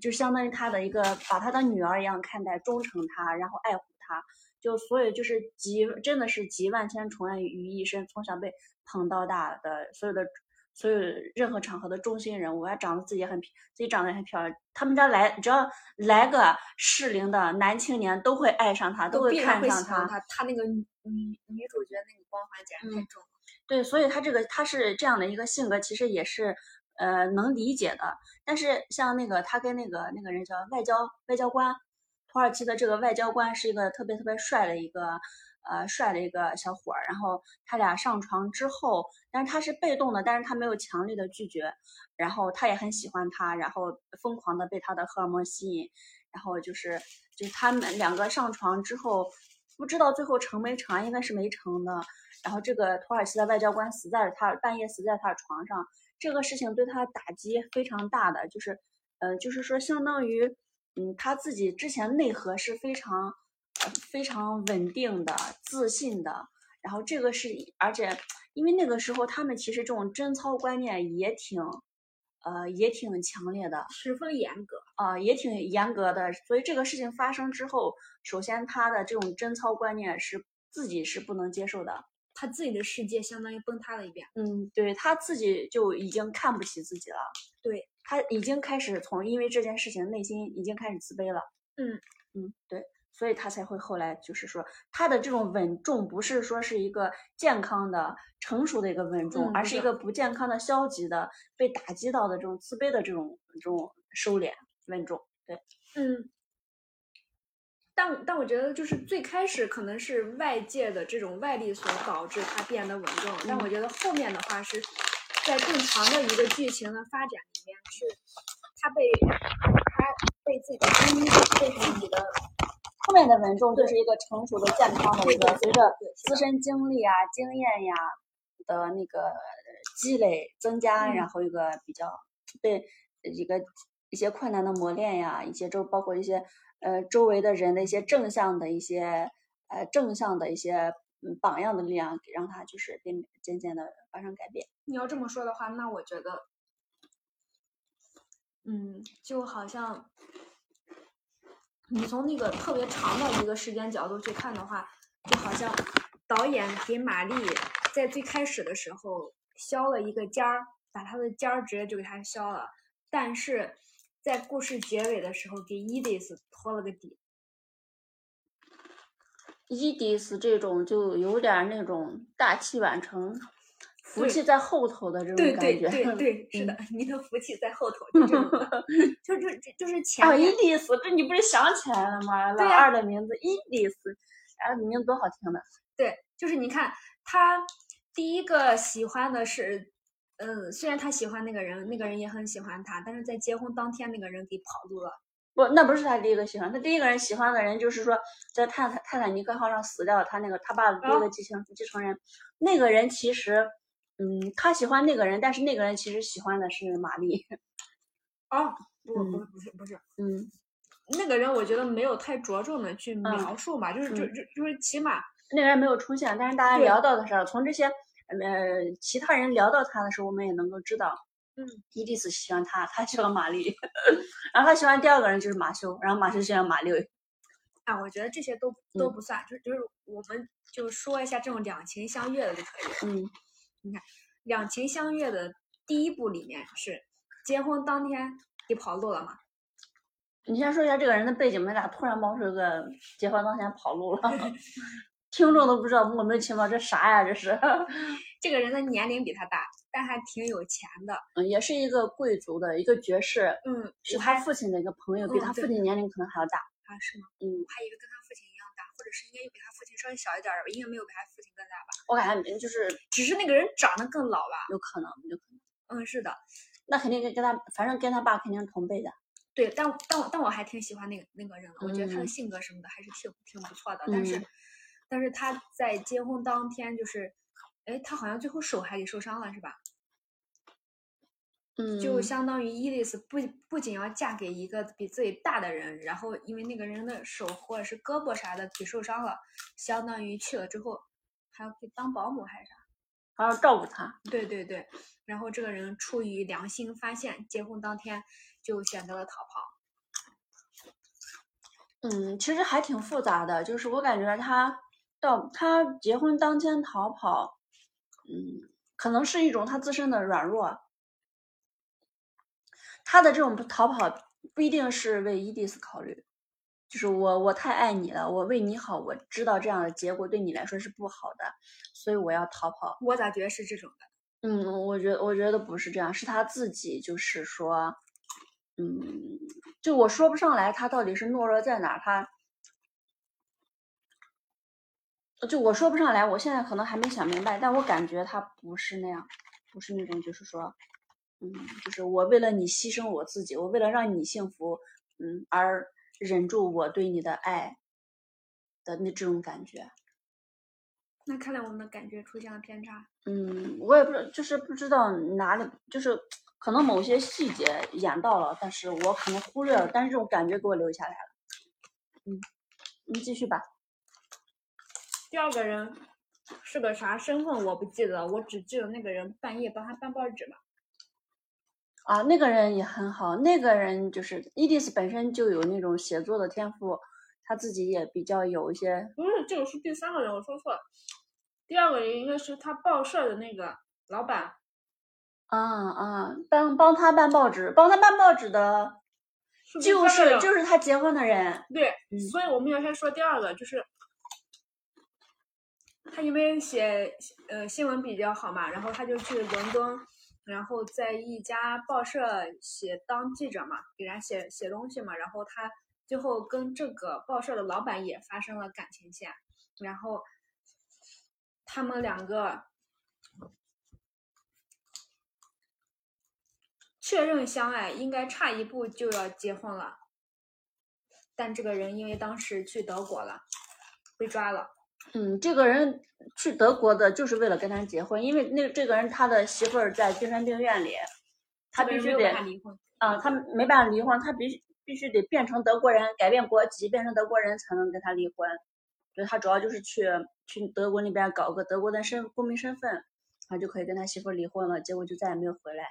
就相当于他的一个，把他的女儿一样看待，忠诚他，然后爱护他，就所以就是集，真的是集万千宠爱于一身，从小被捧到大的所有的所有任何场合的中心人物，还长得自己也很自己长得也很漂亮。他们家来只要来个适龄的男青年，都会爱上他，都会看上他。他那个女女主角那个光环简直太重了。对，所以他这个他是这样的一个性格，其实也是。呃，能理解的，但是像那个他跟那个那个人叫外交外交官，土耳其的这个外交官是一个特别特别帅的一个呃帅的一个小伙儿，然后他俩上床之后，但是他是被动的，但是他没有强烈的拒绝，然后他也很喜欢他，然后疯狂的被他的荷尔蒙吸引，然后就是就是他们两个上床之后，不知道最后成没成，应该是没成的，然后这个土耳其的外交官死在了他半夜死在他的床上。这个事情对他打击非常大的，就是，呃，就是说，相当于，嗯，他自己之前内核是非常，呃非常稳定的、自信的。然后这个是，而且，因为那个时候他们其实这种贞操观念也挺，呃，也挺强烈的，十分严格啊，也挺严格的。所以这个事情发生之后，首先他的这种贞操观念是自己是不能接受的。他自己的世界相当于崩塌了一遍。嗯，对他自己就已经看不起自己了。对他已经开始从因为这件事情内心已经开始自卑了。嗯嗯，对，所以他才会后来就是说他的这种稳重不是说是一个健康的成熟的一个稳重，而是一个不健康的消极的被打击到的这种自卑的这种这种收敛稳重。对，嗯。但但我觉得就是最开始可能是外界的这种外力所导致他变得稳重，但我觉得后面的话是在更长的一个剧情的发展里面，是他被他被自己的经历被自己的后面的稳重就是一个成熟的健康的一个随着自身经历啊经验呀的那个积累增加，然后一个比较被一个一些困难的磨练呀，一些就包括一些。呃，周围的人的一些正向的一些，呃，正向的一些嗯榜样的力量，给让他就是变渐渐的发生改变。你要这么说的话，那我觉得，嗯，就好像你从那个特别长的一个时间角度去看的话，就好像导演给玛丽在最开始的时候削了一个尖儿，把她的尖儿直接就给她削了，但是。在故事结尾的时候，给伊迪丝托了个底。伊迪丝这种就有点那种大器晚成，福气在后头的这种感觉。对 (laughs) 对对，是的，你的福气在后头，就 (laughs) 就就就是前。伊迪丝，这你不是想起来了吗？老二的名字伊迪丝，哎，名字多好听的。对，就是你看他第一个喜欢的是。嗯，虽然他喜欢那个人，那个人也很喜欢他，但是在结婚当天，那个人给跑路了。不，那不是他第一个喜欢，他第一个人喜欢的人就是说，在泰坦泰坦尼克号上死掉他那个他爸的第一个继承继承人，那个人其实，嗯，他喜欢那个人，但是那个人其实喜欢的是玛丽。(laughs) 哦，不不不是不是，嗯，那个人我觉得没有太着重的去描述吧，就是就就就是起码那个人没有出现，但是大家聊到的时候，从这些。呃，其他人聊到他的时候，我们也能够知道，嗯，伊迪丝喜欢他，他喜欢玛丽，(laughs) 然后他喜欢第二个人就是马修，然后马修喜欢马六。啊，我觉得这些都都不算，就就是我们就说一下这种两情相悦的就可以了。嗯，你看，两情相悦的第一部里面是结婚当天你跑路了嘛？你先说一下这个人的背景吧，咋突然冒出个结婚当天跑路了？(laughs) 听众都不知道莫名其妙这啥呀？这是。(laughs) 这个人的年龄比他大，但还挺有钱的。嗯，也是一个贵族的一个爵士。嗯，是他父亲的一个朋友，比他父亲年龄可能还要大。啊，是吗？嗯，我还以为跟他父亲一样大，或者是应该比他父亲稍微小一点的，应该没有比他父亲更大吧？我感觉就是，只是那个人长得更老吧？有可能，有可能。嗯，是的。那肯定跟跟他，反正跟他爸肯定是同辈的。对，但但但我还挺喜欢那个那个人的，我觉得他的性格什么的还是挺挺不错的。但是，但是他在结婚当天就是。哎，他好像最后手还给受伤了，是吧？嗯，就相当于伊丽丝不不仅要嫁给一个比自己大的人，然后因为那个人的手或者是胳膊啥的给受伤了，相当于去了之后还要给当保姆还是啥，还要照顾他。对对对，然后这个人出于良心发现，结婚当天就选择了逃跑。嗯，其实还挺复杂的，就是我感觉他到他结婚当天逃跑。嗯，可能是一种他自身的软弱。他的这种逃跑不一定是为伊迪丝考虑，就是我我太爱你了，我为你好，我知道这样的结果对你来说是不好的，所以我要逃跑。我咋觉得是这种的？嗯，我觉得我觉得不是这样，是他自己就是说，嗯，就我说不上来他到底是懦弱在哪，他。就我说不上来，我现在可能还没想明白，但我感觉他不是那样，不是那种就是说，嗯，就是我为了你牺牲我自己，我为了让你幸福，嗯，而忍住我对你的爱的那这种感觉。那看来我们的感觉出现了偏差。嗯，我也不知，就是不知道哪里，就是可能某些细节演到了，但是我可能忽略了，但是这种感觉给我留下来了。嗯，你继续吧。第二个人是个啥身份我不记得，我只记得那个人半夜帮他办报纸嘛。啊，那个人也很好，那个人就是伊迪丝本身就有那种写作的天赋，他自己也比较有一些。不是，这个是第三个人，我说错了。第二个人应该是他报社的那个老板。啊啊，帮帮他办报纸，帮他办报纸的，就是就是他结婚的人。对，所以我们要先说第二个，就是。他因为写呃新闻比较好嘛，然后他就去伦敦，然后在一家报社写当记者嘛，给人家写写东西嘛，然后他最后跟这个报社的老板也发生了感情线，然后他们两个确认相爱，应该差一步就要结婚了，但这个人因为当时去德国了，被抓了。嗯，这个人去德国的就是为了跟他结婚，因为那这个人他的媳妇儿在精神病院里，他必须得啊，他没办法离婚，他必须必须得变成德国人，改变国籍，变成德国人才能跟他离婚。就他主要就是去去德国那边搞个德国的身公民身份，他就可以跟他媳妇离婚了。结果就再也没有回来，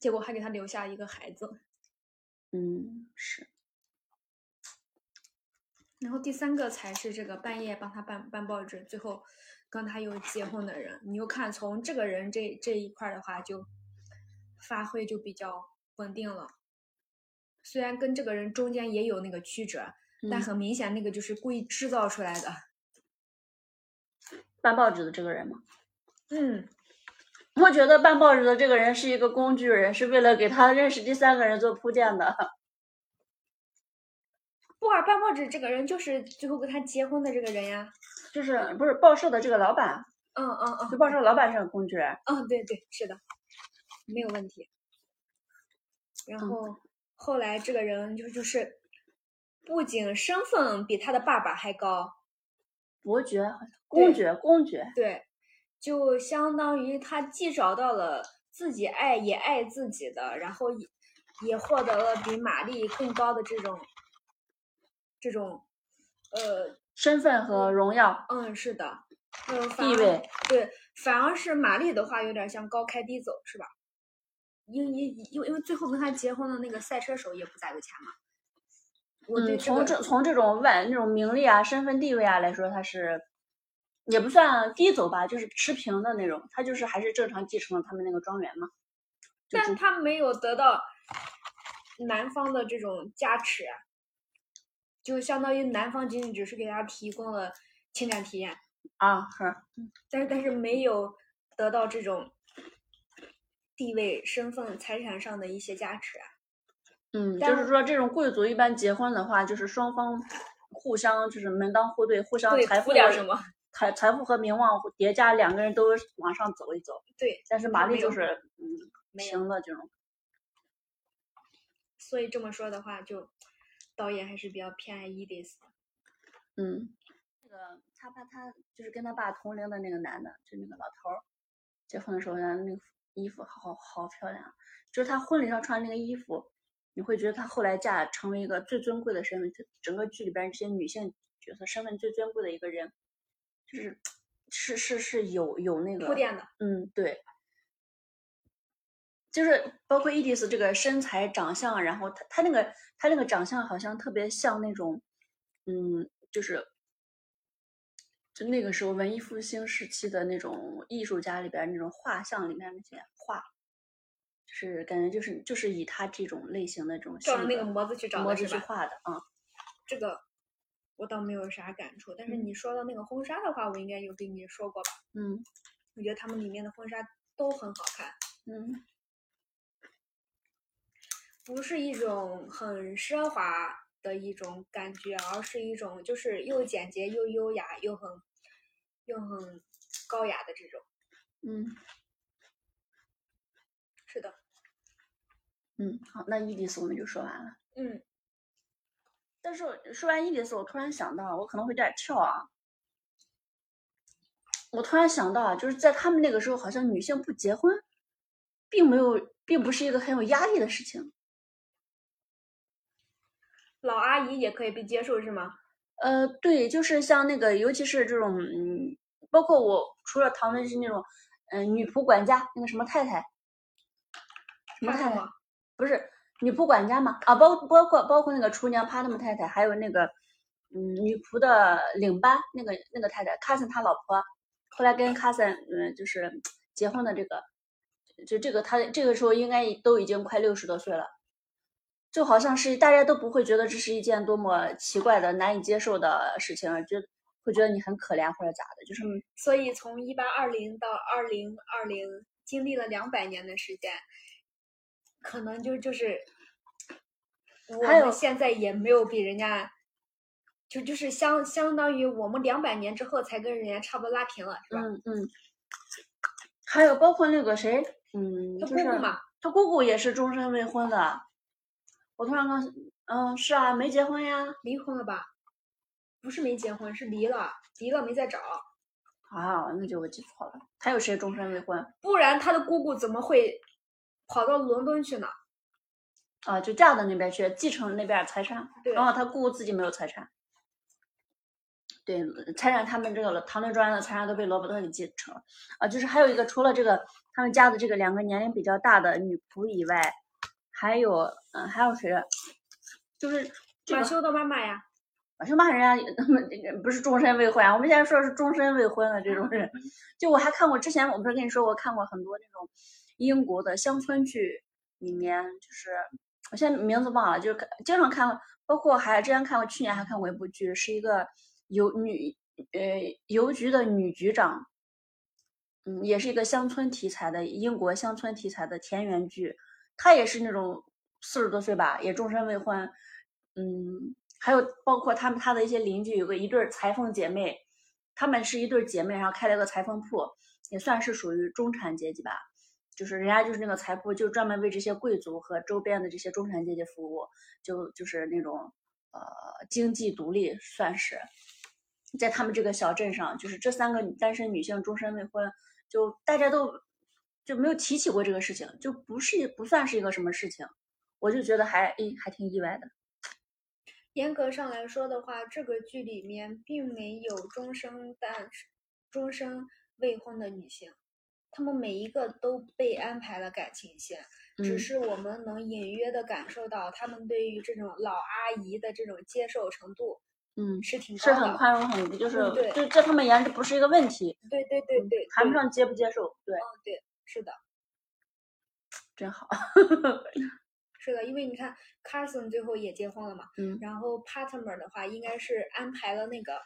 结果还给他留下一个孩子。嗯，是。然后第三个才是这个半夜帮他办办报纸，最后跟他又结婚的人。你又看从这个人这这一块的话，就发挥就比较稳定了。虽然跟这个人中间也有那个曲折，但很明显那个就是故意制造出来的。办报纸的这个人吗？嗯，我觉得办报纸的这个人是一个工具人，是为了给他认识第三个人做铺垫的。布尔办报纸这个人就是最后跟他结婚的这个人呀，就是不是报社的这个老板？嗯嗯嗯，就报社老板是个工具人。嗯，对对，是的，没有问题。然后后来这个人就就是，不仅身份比他的爸爸还高，伯爵、公爵、公爵，对，就相当于他既找到了自己爱也爱自己的，然后也也获得了比玛丽更高的这种。这种，呃，身份和荣耀，嗯，是的，嗯地位，对，反而是玛丽的话有点像高开低走，是吧？因因因为因为最后跟他结婚的那个赛车手也不咋有钱嘛。嗯，从这从这种外那种名利啊、身份地位啊来说，他是也不算低走吧，就是持平的那种，他就是还是正常继承了他们那个庄园嘛。但他没有得到。男方的这种加持，就相当于男方仅仅只是给他提供了情感体验啊，是，但是但是没有得到这种地位、身份、财产上的一些加持。嗯，就是说这种贵族一般结婚的话，就是双方互相就是门当户对，互相财富点什么。财财富和名望叠加，两个人都往上走一走。对，但是玛丽就是嗯平的这种。所以这么说的话，就导演还是比较偏爱伊迪丝。嗯，那个他把他就是跟他爸同龄的那个男的，就那个老头儿，结婚的时候那个衣服好好漂亮，就是他婚礼上穿那个衣服，你会觉得他后来嫁成为一个最尊贵的身份，整个剧里边这些女性角色身份最尊贵的一个人。就是 (tsk) 是是是有有那个铺垫的，嗯，对，就是包括伊迪丝这个身材长相，然后他他那个他那个长相好像特别像那种，嗯，就是就那个时候文艺复兴时期的那种艺术家里边那种画像里面那些画，就是感觉就是就是以他这种类型的这种照着那个模子去找模子去画的啊，这个。我倒没有啥感触，但是你说到那个婚纱的话，我应该有跟你说过吧？嗯，我觉得他们里面的婚纱都很好看。嗯，不是一种很奢华的一种感觉，而是一种就是又简洁又优雅又很又很高雅的这种。嗯，是的。嗯，好，那伊迪丝我们就说完了。嗯。但是说完伊迪丝，我突然想到，我可能会有点跳啊。我突然想到，就是在他们那个时候，好像女性不结婚，并没有，并不是一个很有压力的事情。老阿姨也可以被接受，是吗？呃，对，就是像那个，尤其是这种，嗯，包括我除了唐文是那种，嗯，女仆管家，那个什么太太，什么太太，不是。女仆管家嘛，啊，包包括包括那个厨娘帕特姆太太，还有那个嗯女仆的领班那个那个太太卡森他老婆，后来跟卡森嗯就是结婚的这个，就这个他这个时候应该都已经快六十多岁了，就好像是大家都不会觉得这是一件多么奇怪的难以接受的事情，就会觉得你很可怜或者咋的，就是所以从一八二零到二零二零经历了两百年的时间。可能就就是，我们现在也没有比人家，就就是相相当于我们两百年之后才跟人家差不多拉平了，是吧？嗯嗯。还有包括那个谁，嗯，他姑姑嘛，他姑姑也是终身未婚的。我突然刚，嗯，是啊，没结婚呀，离婚了吧？不是没结婚，是离了，离了没再找。啊，那就我记错了。还有谁终身未婚？不然他的姑姑怎么会？跑到伦敦去呢，啊，就嫁到那边去继承那边财产。对，然后他姑姑自己没有财产。对，财产他们这个唐顿庄园的财产都被罗伯特给继承了。啊，就是还有一个，除了这个他们家的这个两个年龄比较大的女仆以外，还有嗯，还有谁？就是马修的妈妈呀。马修妈人家他们不是终身未婚啊，我们现在说的是终身未婚的这种人。(laughs) 就我还看过之前，我不是跟你说过看过很多那种。英国的乡村剧里面，就是我现在名字忘了，就是经常看，包括还之前看过，去年还看过一部剧，是一个邮女呃邮局的女局长，嗯，也是一个乡村题材的英国乡村题材的田园剧，她也是那种四十多岁吧，也终身未婚，嗯，还有包括他们他的一些邻居有个一对裁缝姐妹，她们是一对姐妹，然后开了个裁缝铺，也算是属于中产阶级吧。就是人家就是那个财富，就专门为这些贵族和周边的这些中产阶级服务，就就是那种呃经济独立，算是在他们这个小镇上，就是这三个单身女性终身未婚，就大家都就没有提起过这个事情，就不是不算是一个什么事情，我就觉得还诶还挺意外的。严格上来说的话，这个剧里面并没有终生单终生未婚的女性。她们每一个都被安排了感情线，只是我们能隐约的感受到她们对于这种老阿姨的这种接受程度，嗯，是挺是很宽容，很就是对就在他们眼里不是一个问题。对对对对，谈不上接不接受，对，嗯对，是的，真好，是的，因为你看 Carson 最后也结婚了嘛，嗯，然后 Partner 的话应该是安排了那个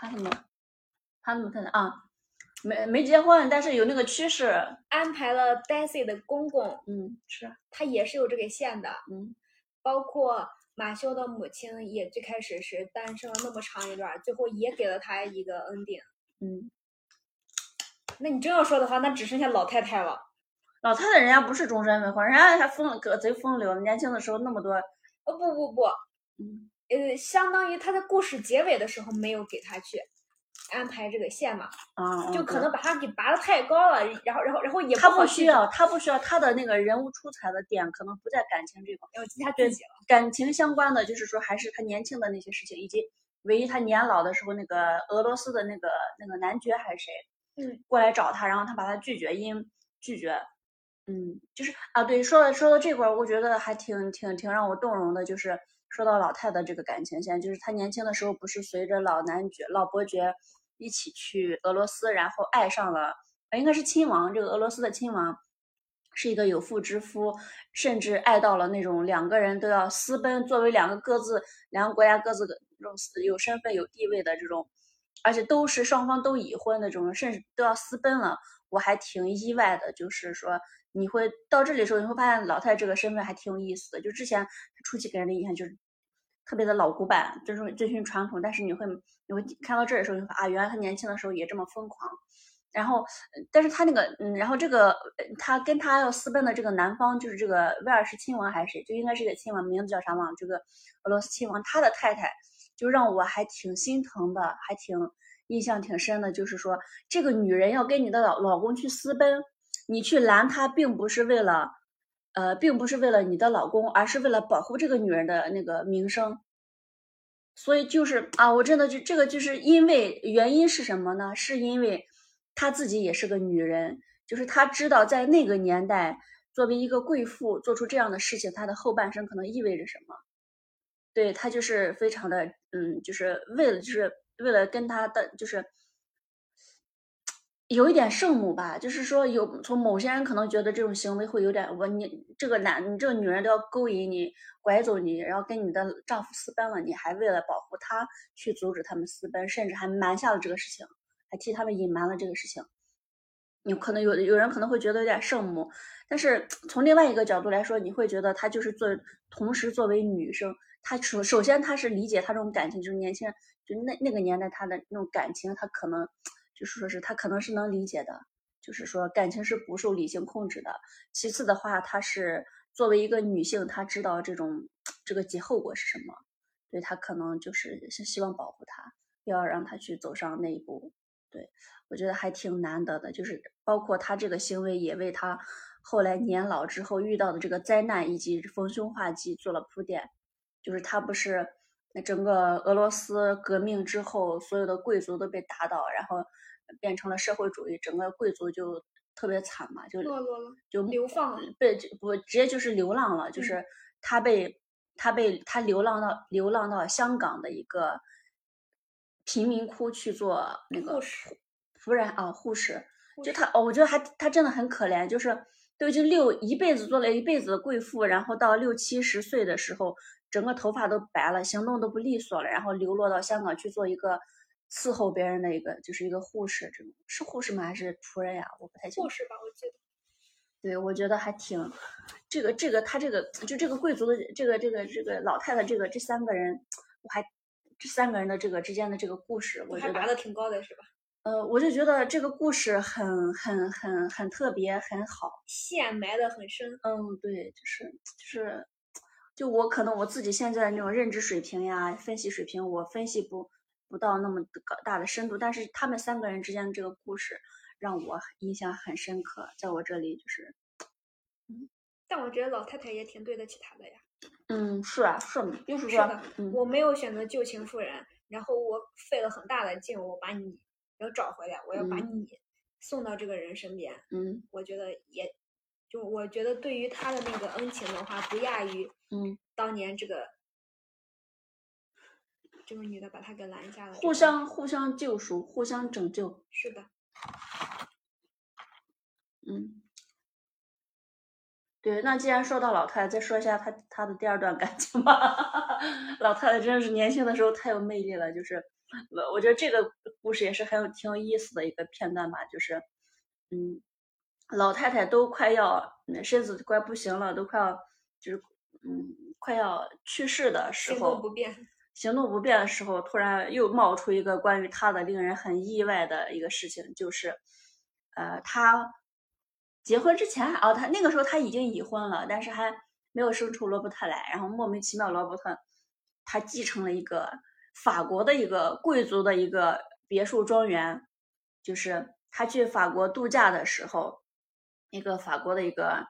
Partner，Partner 啊，没没结婚，但是有那个趋势，安排了 Daisy 的公公，嗯，是，他也是有这个线的，嗯，包括马修的母亲也最开始是单身了那么长一段，最后也给了他一个 ending，嗯。那你这样说的话，那只剩下老太太了。老太太人家不是终身未婚，人家还风个贼风流，年轻的时候那么多。哦不不不，嗯呃，相当于他在故事结尾的时候没有给他去安排这个线嘛，啊，就可能把他给拔的太高了，然后然后然后也他不需要，他不需要他的那个人物出彩的点可能不在感情这块，要记他自己了。感情相关的就是说还是他年轻的那些事情，以及唯一他年老的时候那个俄罗斯的那个那个男爵还是谁。嗯，过来找他，然后他把他拒绝，因拒绝，嗯，就是啊，对，说到说到这块儿，我觉得还挺挺挺让我动容的，就是说到老太的这个感情线，就是他年轻的时候不是随着老男爵、老伯爵一起去俄罗斯，然后爱上了，应该是亲王，这个俄罗斯的亲王是一个有妇之夫，甚至爱到了那种两个人都要私奔，作为两个各自两个国家各自的这种有身份有地位的这种。而且都是双方都已婚的这种，甚至都要私奔了，我还挺意外的。就是说，你会到这里的时候，你会发现老太太这个身份还挺有意思的。就之前初期给人的印象就是特别的老古板，就是遵循传统。但是你会你会看到这儿的时候，你会啊，原来他年轻的时候也这么疯狂。然后，但是他那个，嗯，然后这个他跟他要私奔的这个男方，就是这个威尔士亲王还是谁，就应该是个亲王，名字叫啥忘了。这个俄罗斯亲王，他的太太。就让我还挺心疼的，还挺印象挺深的。就是说，这个女人要跟你的老老公去私奔，你去拦她，并不是为了，呃，并不是为了你的老公，而是为了保护这个女人的那个名声。所以就是啊，我真的就这个就是因为原因是什么呢？是因为她自己也是个女人，就是她知道在那个年代，作为一个贵妇做出这样的事情，她的后半生可能意味着什么。对她就是非常的，嗯，就是为了就是为了跟他的就是有一点圣母吧，就是说有从某些人可能觉得这种行为会有点我你这个男你这个女人都要勾引你拐走你，然后跟你的丈夫私奔了，你还为了保护他去阻止他们私奔，甚至还瞒下了这个事情，还替他们隐瞒了这个事情。有可能有有人可能会觉得有点圣母，但是从另外一个角度来说，你会觉得她就是做同时作为女生。他首首先他是理解他这种感情，就是年轻人就那那个年代他的那种感情，他可能就是说是他可能是能理解的，就是说感情是不受理性控制的。其次的话，他是作为一个女性，她知道这种这个结后果是什么，所以他可能就是是希望保护她，不要让她去走上那一步。对我觉得还挺难得的，就是包括他这个行为也为他后来年老之后遇到的这个灾难以及逢凶化吉做了铺垫。就是他不是那整个俄罗斯革命之后，所有的贵族都被打倒，然后变成了社会主义，整个贵族就特别惨嘛，就落落了，就流放，被不直接就是流浪了，就是他被他被他流浪到流浪到香港的一个贫民窟去做那个护士，仆人啊，护士，就他哦，我觉得还他真的很可怜，就是都已经六一辈子做了一辈子的贵妇，然后到六七十岁的时候。整个头发都白了，行动都不利索了，然后流落到香港去做一个伺候别人的一个，就是一个护士，这种是护士吗？还是仆人呀？我不太清楚。护士吧，我记得。对，我觉得还挺，这个这个他这个就这个贵族的这个这个这个老太太这个这三个人，我还这三个人的这个之间的这个故事，我觉得拔的挺高的是吧？呃，我就觉得这个故事很很很很特别，很好，线埋的很深。嗯，对，就是就是。就我可能我自己现在的那种认知水平呀，分析水平，我分析不不到那么高大的深度，但是他们三个人之间的这个故事让我印象很深刻，在我这里就是，嗯，但我觉得老太太也挺对得起他的呀。嗯，是啊，是，就是说，我没有选择旧情复燃，然后我费了很大的劲，我把你要找回来，我要把你送到这个人身边。嗯，我觉得也。就我觉得，对于他的那个恩情的话，不亚于嗯当年这个这个女的把他给拦下了，互相互相救赎，互相拯救。是的，嗯。对，那既然说到老太太，再说一下她她的第二段感情吧。(laughs) 老太太真的是年轻的时候太有魅力了，就是我我觉得这个故事也是很有挺有意思的一个片段吧，就是嗯，老太太都快要身子快不行了，都快要就是嗯快要去世的时候，行动不便，(laughs) 行动不便的时候，突然又冒出一个关于她的令人很意外的一个事情，就是呃她。结婚之前啊，他那个时候他已经已婚了，但是还没有生出罗伯特来。然后莫名其妙，罗伯特他继承了一个法国的一个贵族的一个别墅庄园，就是他去法国度假的时候，一个法国的一个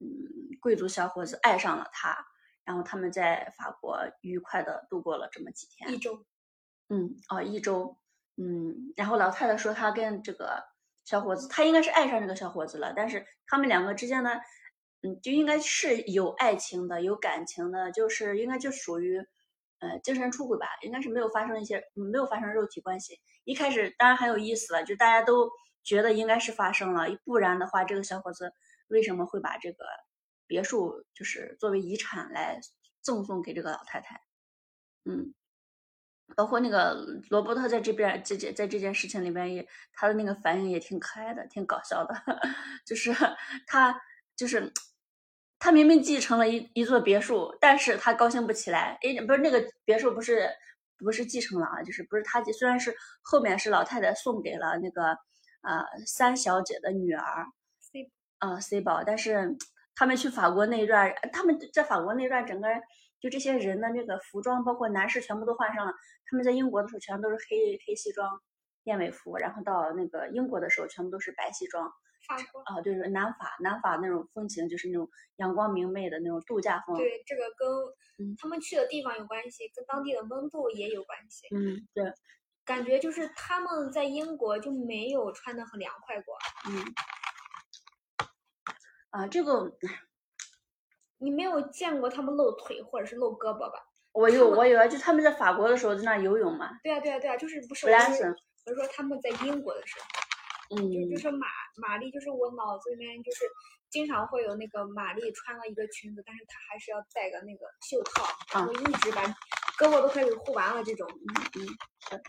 嗯贵族小伙子爱上了她，然后他们在法国愉快的度过了这么几天，一周，嗯，哦，一周，嗯，然后老太太说她跟这个。小伙子，她应该是爱上这个小伙子了，但是他们两个之间呢，嗯，就应该是有爱情的，有感情的，就是应该就属于，呃，精神出轨吧，应该是没有发生一些，没有发生肉体关系。一开始当然很有意思了，就大家都觉得应该是发生了，不然的话，这个小伙子为什么会把这个别墅就是作为遗产来赠送给这个老太太？嗯。包括那个罗伯特在这边，这件在这件事情里边也，他的那个反应也挺可爱的，挺搞笑的。(laughs) 就是他，就是他明明继承了一一座别墅，但是他高兴不起来。哎，不是那个别墅，不是不是继承了啊，就是不是他，虽然是后面是老太太送给了那个呃三小姐的女儿 C 啊 C 宝，但是他们去法国那一段，他们在法国那段整个。就这些人的那个服装，包括男士全部都换上了。他们在英国的时候全都是黑黑西装、燕尾服，然后到那个英国的时候全部都是白西装。法国啊，对，南法，南法那种风情就是那种阳光明媚的那种度假风。对，这个跟他们去的地方有关系，跟当地的温度也有关系。嗯，对，感觉就是他们在英国就没有穿的很凉快过。嗯，啊，这个。(sniffs) 你没有见过他们露腿或者是露胳膊吧？我有，我有啊，就他们在法国的时候在那游泳嘛。对啊，对啊，对啊，就是不是？布兰森。我是说他们在英国的时候，嗯，就就是玛玛丽，就是我脑子里面就是经常会有那个玛丽穿了一个裙子，但是她还是要戴个那个袖套，然后一直把胳膊都开始护完了这种。嗯。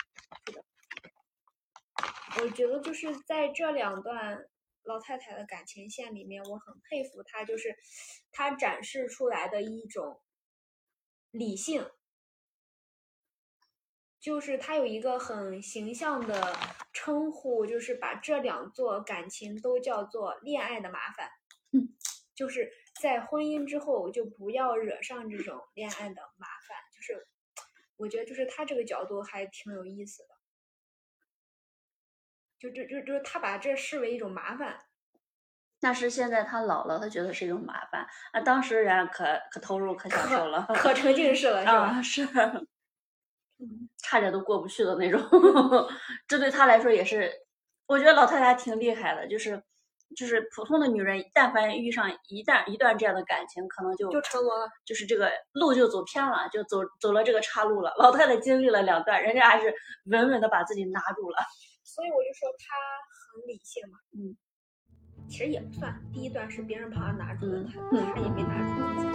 我觉得就是在这两段。老太太的感情线里面，我很佩服她，就是她展示出来的一种理性，就是她有一个很形象的称呼，就是把这两座感情都叫做恋爱的麻烦。嗯，就是在婚姻之后就不要惹上这种恋爱的麻烦。就是我觉得，就是他这个角度还挺有意思的。就就就就他把这视为一种麻烦，但是现在他老了，他觉得是一种麻烦。啊，当时人家可可投入可享受了，可沉浸式了，(laughs) 是吧？是，(laughs) 差点都过不去的那种。(laughs) 这对他来说也是，我觉得老太太挺厉害的，就是就是普通的女人，但凡遇上一旦一段这样的感情，可能就就沉沦了，就是这个路就走偏了，就走走了这个岔路了。老太太经历了两段，人家还是稳稳的把自己拿住了。所以我就说她很理性嘛，嗯，其实也不算，第一段是别人把她拿住的，她她也没拿住。